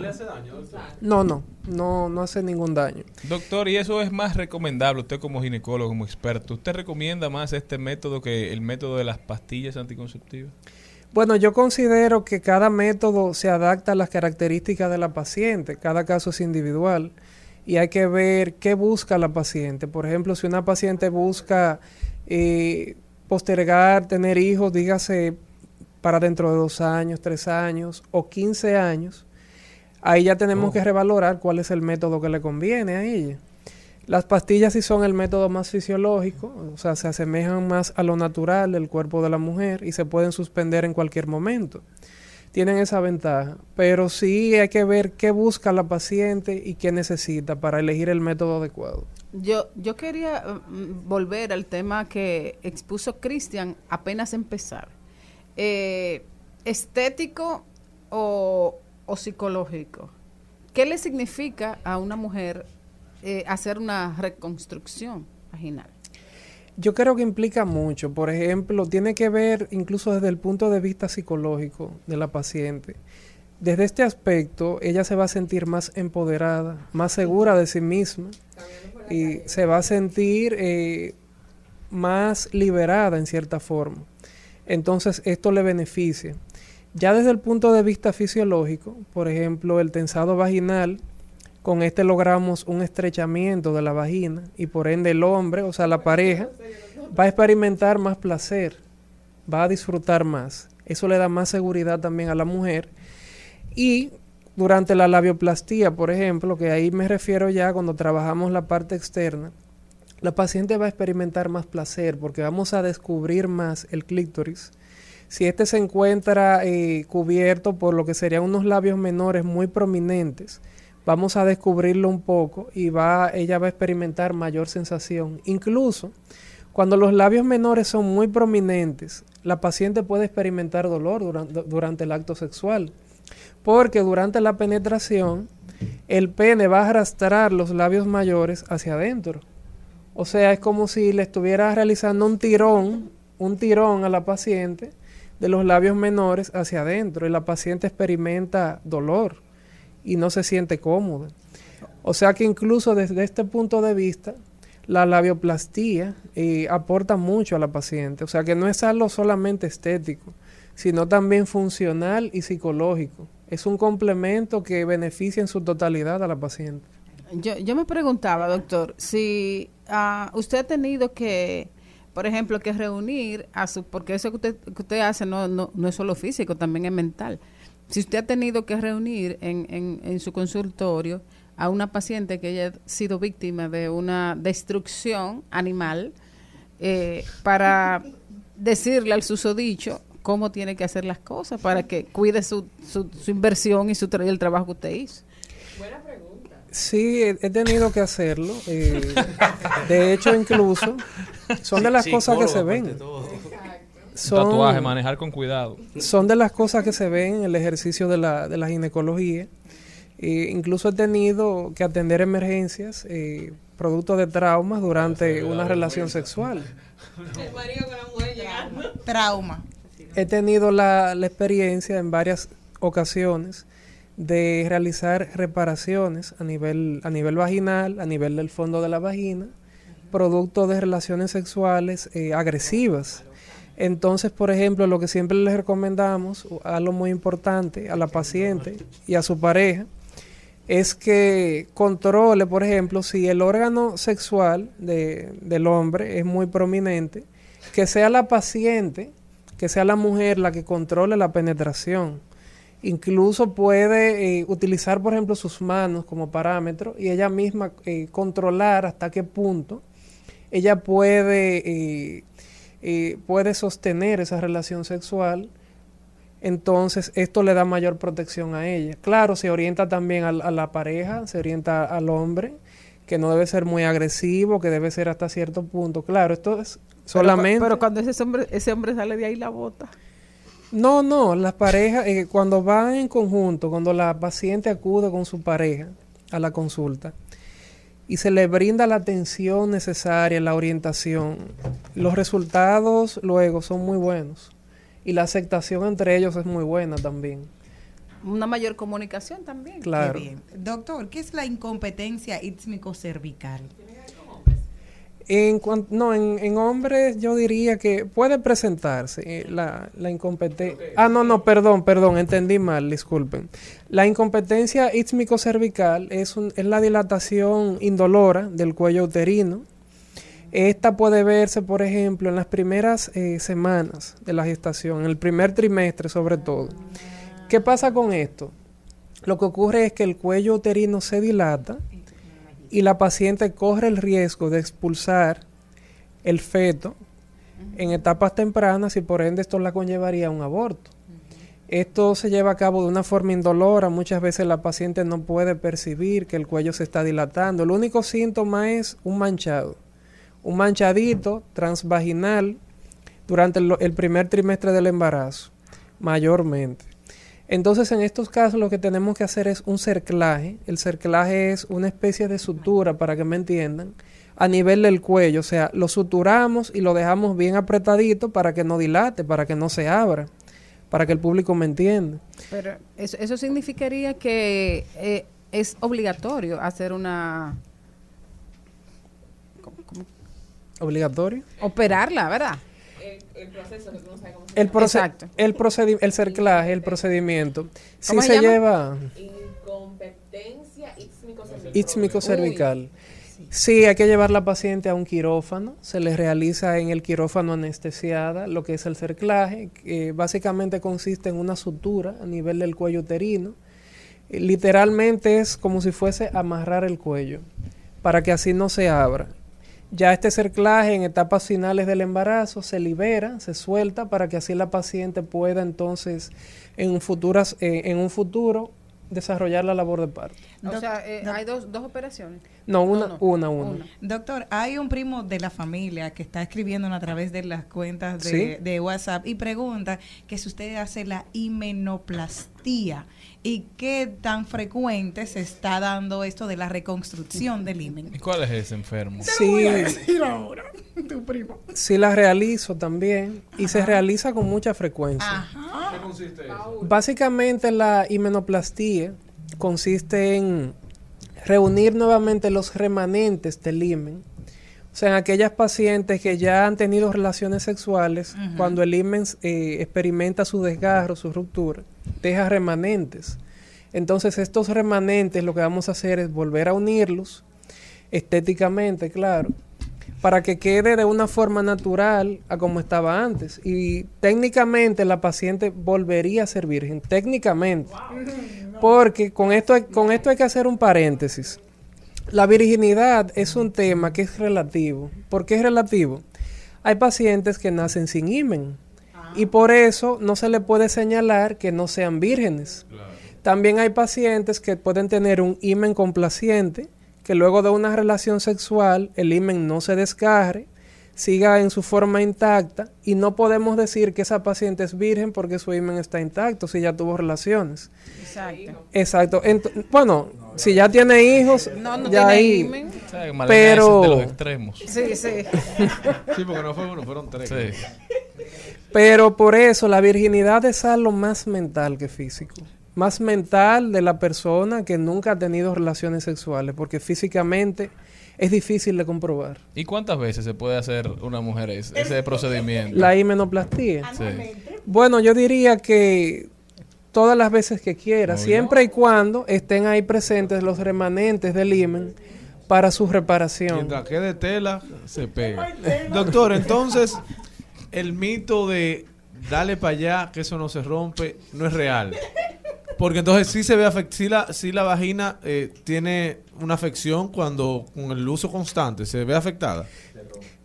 Speaker 13: No, no, no, no hace ningún daño.
Speaker 2: Doctor, y eso es más recomendable, usted como ginecólogo, como experto, ¿usted recomienda más este método que el método de las pastillas anticonceptivas?
Speaker 13: Bueno, yo considero que cada método se adapta a las características de la paciente, cada caso es individual y hay que ver qué busca la paciente. Por ejemplo, si una paciente busca eh, postergar tener hijos, dígase para dentro de dos años, tres años o 15 años, ahí ya tenemos
Speaker 2: Oh.
Speaker 13: que revalorar cuál es el método que le conviene a ella. Las pastillas sí son el método más fisiológico, o sea, se asemejan más a lo natural del cuerpo de la mujer y se pueden suspender en cualquier momento. Tienen esa ventaja, pero sí hay que ver qué busca la paciente y qué necesita para elegir el método adecuado.
Speaker 6: Yo, yo quería mm, volver al tema que expuso Cristian apenas empezar. Eh, ¿Estético o, o psicológico? ¿Qué le significa a una mujer eh, hacer una reconstrucción vaginal?
Speaker 13: Yo creo que implica mucho. Por ejemplo, tiene que ver incluso desde el punto de vista psicológico de la paciente. Desde este aspecto, ella se va a sentir más empoderada, más segura de sí misma y se va a sentir eh, más liberada en cierta forma. Entonces, esto le beneficia. Ya desde el punto de vista fisiológico, por ejemplo, el tensado vaginal, con este logramos un estrechamiento de la vagina y por ende el hombre, o sea, la pareja, va a experimentar más placer, va a disfrutar más. Eso le da más seguridad también a la mujer. Y durante la labioplastía, por ejemplo, que ahí me refiero ya cuando trabajamos la parte externa, la paciente va a experimentar más placer porque vamos a descubrir más el clítoris. Si este se encuentra eh, cubierto por lo que serían unos labios menores muy prominentes, vamos a descubrirlo un poco y va, ella va a experimentar mayor sensación. Incluso cuando los labios menores son muy prominentes, la paciente puede experimentar dolor durante, durante el acto sexual, porque durante la penetración el pene va a arrastrar los labios mayores hacia adentro. O sea, es como si le estuviera realizando un tirón, un tirón a la paciente de los labios menores hacia adentro y la paciente experimenta dolor y no se siente cómoda. O sea que incluso desde este punto de vista, la labioplastía eh, aporta mucho a la paciente. O sea que no es algo solamente estético, sino también funcional y psicológico. Es un complemento que beneficia en su totalidad a la paciente.
Speaker 6: Yo, yo me preguntaba, doctor, si ah, usted ha tenido que, por ejemplo, que reunir a su, porque eso que usted, que usted hace no, no, no es solo físico, también es mental. Si usted ha tenido que reunir en, en, en su consultorio a una paciente que haya sido víctima de una destrucción animal eh, para decirle al susodicho cómo tiene que hacer las cosas para que cuide su, su, su inversión y su tra- el trabajo que usted hizo.
Speaker 13: Sí, he, he tenido que hacerlo. eh, de hecho, incluso son de las
Speaker 2: Sí,
Speaker 13: cosas que se ven.
Speaker 2: todo.
Speaker 13: Son-
Speaker 2: Tatuaje, manejar con cuidado.
Speaker 13: Son de las cosas que se ven en el ejercicio de la, de la ginecología. Eh, incluso he tenido que atender emergencias eh, producto de traumas durante una relación sexual.
Speaker 3: Trauma.
Speaker 13: He tenido la, la experiencia en varias ocasiones de realizar reparaciones a nivel, a nivel vaginal, a nivel del fondo de la vagina, producto de relaciones sexuales eh, agresivas. Entonces, por ejemplo, lo que siempre les recomendamos, algo muy importante a la paciente y a su pareja, es que controle, por ejemplo, si el órgano sexual de- del hombre es muy prominente, que sea la paciente, que sea la mujer la que controle la penetración. Incluso puede eh, utilizar, por ejemplo, sus manos como parámetro y ella misma eh, controlar hasta qué punto ella puede, eh, eh, puede sostener esa relación sexual. Entonces, esto le da mayor protección a ella. Claro, se orienta también al- a, la pareja, se orienta al hombre, que no debe ser muy agresivo, que debe ser hasta cierto punto. Claro, esto es solamente...
Speaker 6: Pero cuando ese hombre, ese hombre sale de ahí la bota.
Speaker 13: No, no, las parejas, eh, cuando van en conjunto, cuando la paciente acude con su pareja a la consulta y se le brinda la atención necesaria, la orientación, los resultados luego son muy buenos y la aceptación entre ellos es muy buena también.
Speaker 6: Una mayor comunicación también.
Speaker 13: Claro.
Speaker 3: Qué bien. Doctor, ¿qué es la incompetencia ítmico cervical?
Speaker 13: En cuan- no, en, en hombres yo diría que puede presentarse eh, la, la incompetencia. Ah, no, no, perdón, perdón, entendí mal, disculpen. La incompetencia cervical es, un- es la dilatación indolora del cuello uterino. Esta puede verse, por ejemplo, en las primeras eh, semanas de la gestación, en el primer trimestre sobre todo. ¿Qué pasa con esto? Lo que ocurre es que el cuello uterino se dilata y la paciente corre el riesgo de expulsar el feto en etapas tempranas y por ende esto la conllevaría a un aborto. Esto se lleva a cabo de una forma indolora, muchas veces la paciente no puede percibir que el cuello se está dilatando. El único síntoma es un manchado, un manchadito transvaginal durante el, el primer trimestre del embarazo, mayormente. Entonces, en estos casos lo que tenemos que hacer es un cerclaje. El cerclaje es una especie de sutura, para que me entiendan, a nivel del cuello. O sea, lo suturamos y lo dejamos bien apretadito para que no dilate, para que no se abra, para que el público me entienda.
Speaker 6: Pero eso, eso significaría que eh, es obligatorio hacer una...
Speaker 13: ¿Obligatorio?
Speaker 6: Operarla, ¿verdad?
Speaker 14: El proceso que tú no sabes cómo
Speaker 13: El, proce-
Speaker 6: Exacto.
Speaker 13: el, procedi- el cerclaje, el procedimiento, si
Speaker 6: ¿Cómo
Speaker 13: se,
Speaker 6: se llama?
Speaker 13: lleva
Speaker 14: Incompetencia ixmicocervical.
Speaker 13: Sí, hay que llevar la paciente a un quirófano. Se le realiza en el quirófano anestesiada lo que es el cerclaje, que básicamente consiste en una sutura a nivel del cuello uterino. Eh, Literalmente es como si fuese amarrar el cuello para que así no se abra. Ya este cerclaje en etapas finales del embarazo se libera, se suelta para que así la paciente pueda entonces en, un futuras, eh, en un futuro desarrollar la labor de parto.
Speaker 6: O sea, eh, hay dos, dos operaciones.
Speaker 13: No, una,
Speaker 6: no,
Speaker 13: una, una.
Speaker 3: Doctor, hay un primo de la familia que está escribiéndonos a través de las cuentas de,
Speaker 13: ¿Sí?
Speaker 3: de WhatsApp y pregunta que si usted hace la himenoplastía y qué tan frecuente se está dando esto de la reconstrucción del himen.
Speaker 2: ¿Y cuál es ese enfermo?
Speaker 13: Sí,
Speaker 3: ahora, tu primo.
Speaker 13: sí la realizo también y se realiza con mucha frecuencia.
Speaker 9: ¿Qué consiste eso?
Speaker 13: Básicamente la himenoplastía consiste en reunir nuevamente los remanentes del himen. O sea, en aquellas pacientes que ya han tenido relaciones sexuales, cuando el himen eh, experimenta su desgarro, su ruptura, deja remanentes. Entonces estos remanentes lo que vamos a hacer es volver a unirlos, estéticamente, claro, para que quede de una forma natural a como estaba antes. Y técnicamente la paciente volvería a ser virgen, técnicamente. Porque con esto, hay- con esto hay que hacer un paréntesis. La virginidad es un tema que es relativo. ¿Por qué es relativo? Hay pacientes que nacen sin himen y por eso no se le puede señalar que no sean vírgenes. También hay pacientes que pueden tener un himen complaciente, que luego de una relación sexual el himen no se desgarre, siga en su forma intacta y no podemos decir que esa paciente es virgen porque su himen está intacto si ya tuvo relaciones.
Speaker 6: Exacto.
Speaker 13: Exacto. Ent- bueno, si ya tiene hijos,
Speaker 6: No, no
Speaker 13: ya
Speaker 6: tiene
Speaker 13: ahí.
Speaker 6: himen.
Speaker 2: O sea,
Speaker 13: Pero-
Speaker 2: de los extremos.
Speaker 6: Sí, sí. (laughs)
Speaker 9: Sí, porque no fue uno, fueron tres.
Speaker 2: Sí.
Speaker 13: Pero por eso la virginidad es algo más mental que físico. Más mental de la persona que nunca ha tenido relaciones sexuales, porque físicamente es difícil de comprobar.
Speaker 2: ¿Y cuántas veces se puede hacer una mujer ese, ese procedimiento?
Speaker 13: La himenoplastía.
Speaker 2: Sí.
Speaker 13: Bueno, yo diría que todas las veces que quiera, siempre y cuando estén ahí presentes los remanentes del himen para su reparación.
Speaker 9: Mientras quede tela, se pega. Doctor, entonces, el mito de dale para allá, que eso no se rompe, no es real. Porque entonces sí se ve afect sí la, sí la vagina eh, tiene una afección cuando con el uso constante se ve afectada.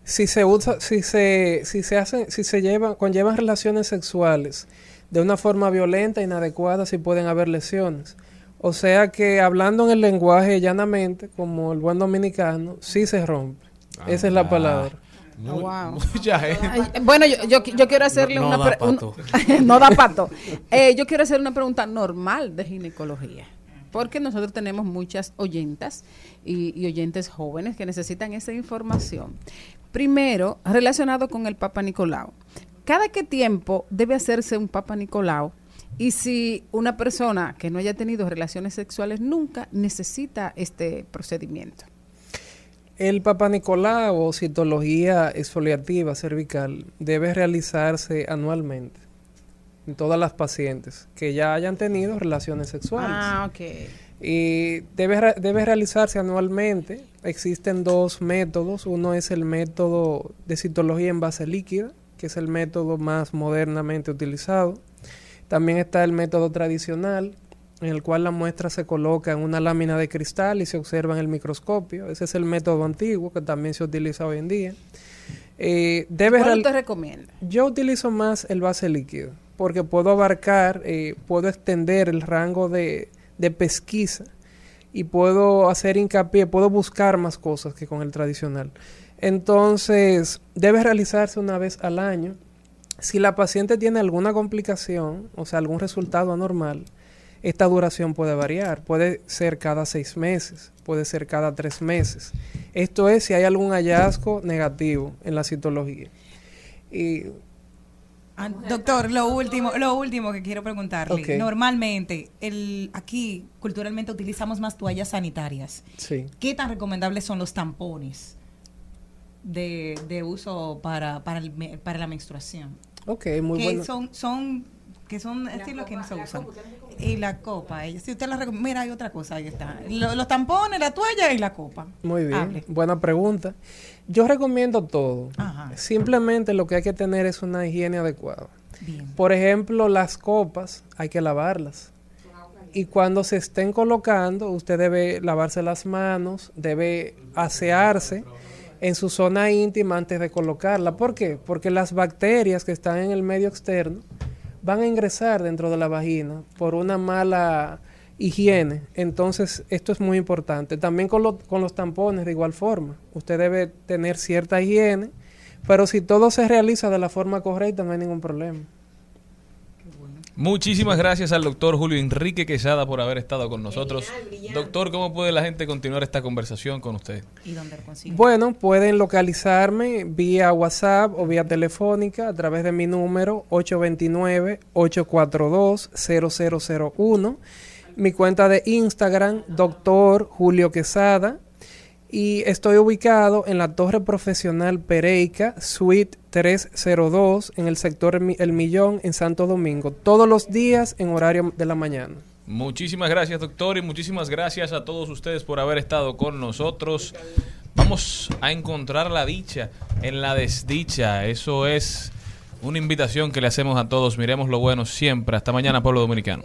Speaker 13: si se usa, si se, si se hacen, si se llevan, conllevan relaciones sexuales de una forma violenta, inadecuada, sí pueden haber lesiones. O sea que hablando en el lenguaje llanamente, como el buen dominicano, sí se rompe. Esa es la palabra.
Speaker 9: Muy-
Speaker 6: wow.
Speaker 9: Mucha gente.
Speaker 6: Ay, bueno, yo, yo, yo quiero hacerle
Speaker 7: No- no
Speaker 6: una
Speaker 7: da
Speaker 6: pre- un-
Speaker 7: pato. (laughs)
Speaker 6: no da pato. Eh, yo quiero hacer una pregunta normal de ginecología. Porque nosotros tenemos muchas oyentas y, y oyentes jóvenes que necesitan esa información. Primero, relacionado con el Papa Nicolau. ¿Cada qué tiempo debe hacerse un Papa Nicolau? Y si una persona que no haya tenido relaciones sexuales nunca necesita este procedimiento.
Speaker 13: El Papa Nicolau o citología exfoliativa cervical debe realizarse anualmente en todas las pacientes que ya hayan tenido relaciones sexuales.
Speaker 3: Ah, ok.
Speaker 13: Y debe, debe realizarse anualmente. Existen dos métodos. Uno es el método de citología en base líquida, que es el método más modernamente utilizado. También está el método tradicional, en el cual la muestra se coloca en una lámina de cristal y se observa en el microscopio. Ese es el método antiguo que también se utiliza hoy en día. Eh,
Speaker 6: ¿Cuál usted recomienda?
Speaker 13: yo utilizo más el base líquido porque puedo abarcar, eh, puedo extender el rango de, de pesquisa y puedo hacer hincapié, puedo buscar más cosas que con el tradicional. Entonces, debe realizarse una vez al año. Si la paciente tiene alguna complicación, o sea, algún resultado anormal, esta duración puede variar. Puede ser cada seis meses, puede ser cada tres meses. Esto es si hay algún hallazgo negativo en la citología. Y
Speaker 3: Ah, doctor, lo último, lo último que quiero preguntarle. Normalmente, el, aquí culturalmente utilizamos más toallas sanitarias.
Speaker 13: sí.
Speaker 3: ¿Qué tan recomendables son los tampones de, de uso para, para, el para la menstruación?
Speaker 13: Ok, muy
Speaker 3: que
Speaker 13: bueno.
Speaker 3: son, son, que son estilos que no se usan. Y la copa, ella, si usted la recomienda, mira, hay otra cosa, ahí está. Lo- los tampones, la toalla y la copa.
Speaker 13: Muy bien,
Speaker 3: Hable.
Speaker 13: buena pregunta. Yo recomiendo todo.
Speaker 3: Ajá.
Speaker 13: Simplemente lo que hay que tener es una higiene adecuada.
Speaker 3: Bien.
Speaker 13: Por ejemplo, las copas hay que lavarlas. Y cuando se estén colocando, usted debe lavarse las manos, debe asearse en su zona íntima antes de colocarla. ¿Por qué? Porque las bacterias que están en el medio externo van a ingresar dentro de la vagina por una mala higiene. Entonces, esto es muy importante. También con, lo- con los tampones, de igual forma. Usted debe tener cierta higiene, pero si todo se realiza de la forma correcta, no hay ningún problema.
Speaker 2: Muchísimas gracias al doctor Julio Enrique Quesada por haber estado con nosotros. Doctor, ¿cómo puede la gente continuar esta conversación con usted?
Speaker 3: ¿Y dónde lo consigue?
Speaker 13: Bueno, pueden localizarme vía WhatsApp o vía telefónica a través de mi número 829-842-0001. Mi cuenta de Instagram, doctor Julio Quesada. Y estoy ubicado en la Torre Profesional Pereica, Suite 302, en el sector El Millón, en Santo Domingo. Todos los días en horario de la mañana.
Speaker 2: Muchísimas gracias, doctor, y muchísimas gracias a todos ustedes por haber estado con nosotros. Vamos a encontrar la dicha en la desdicha. Eso es una invitación que le hacemos a todos. Miremos lo bueno siempre. Hasta mañana, pueblo dominicano.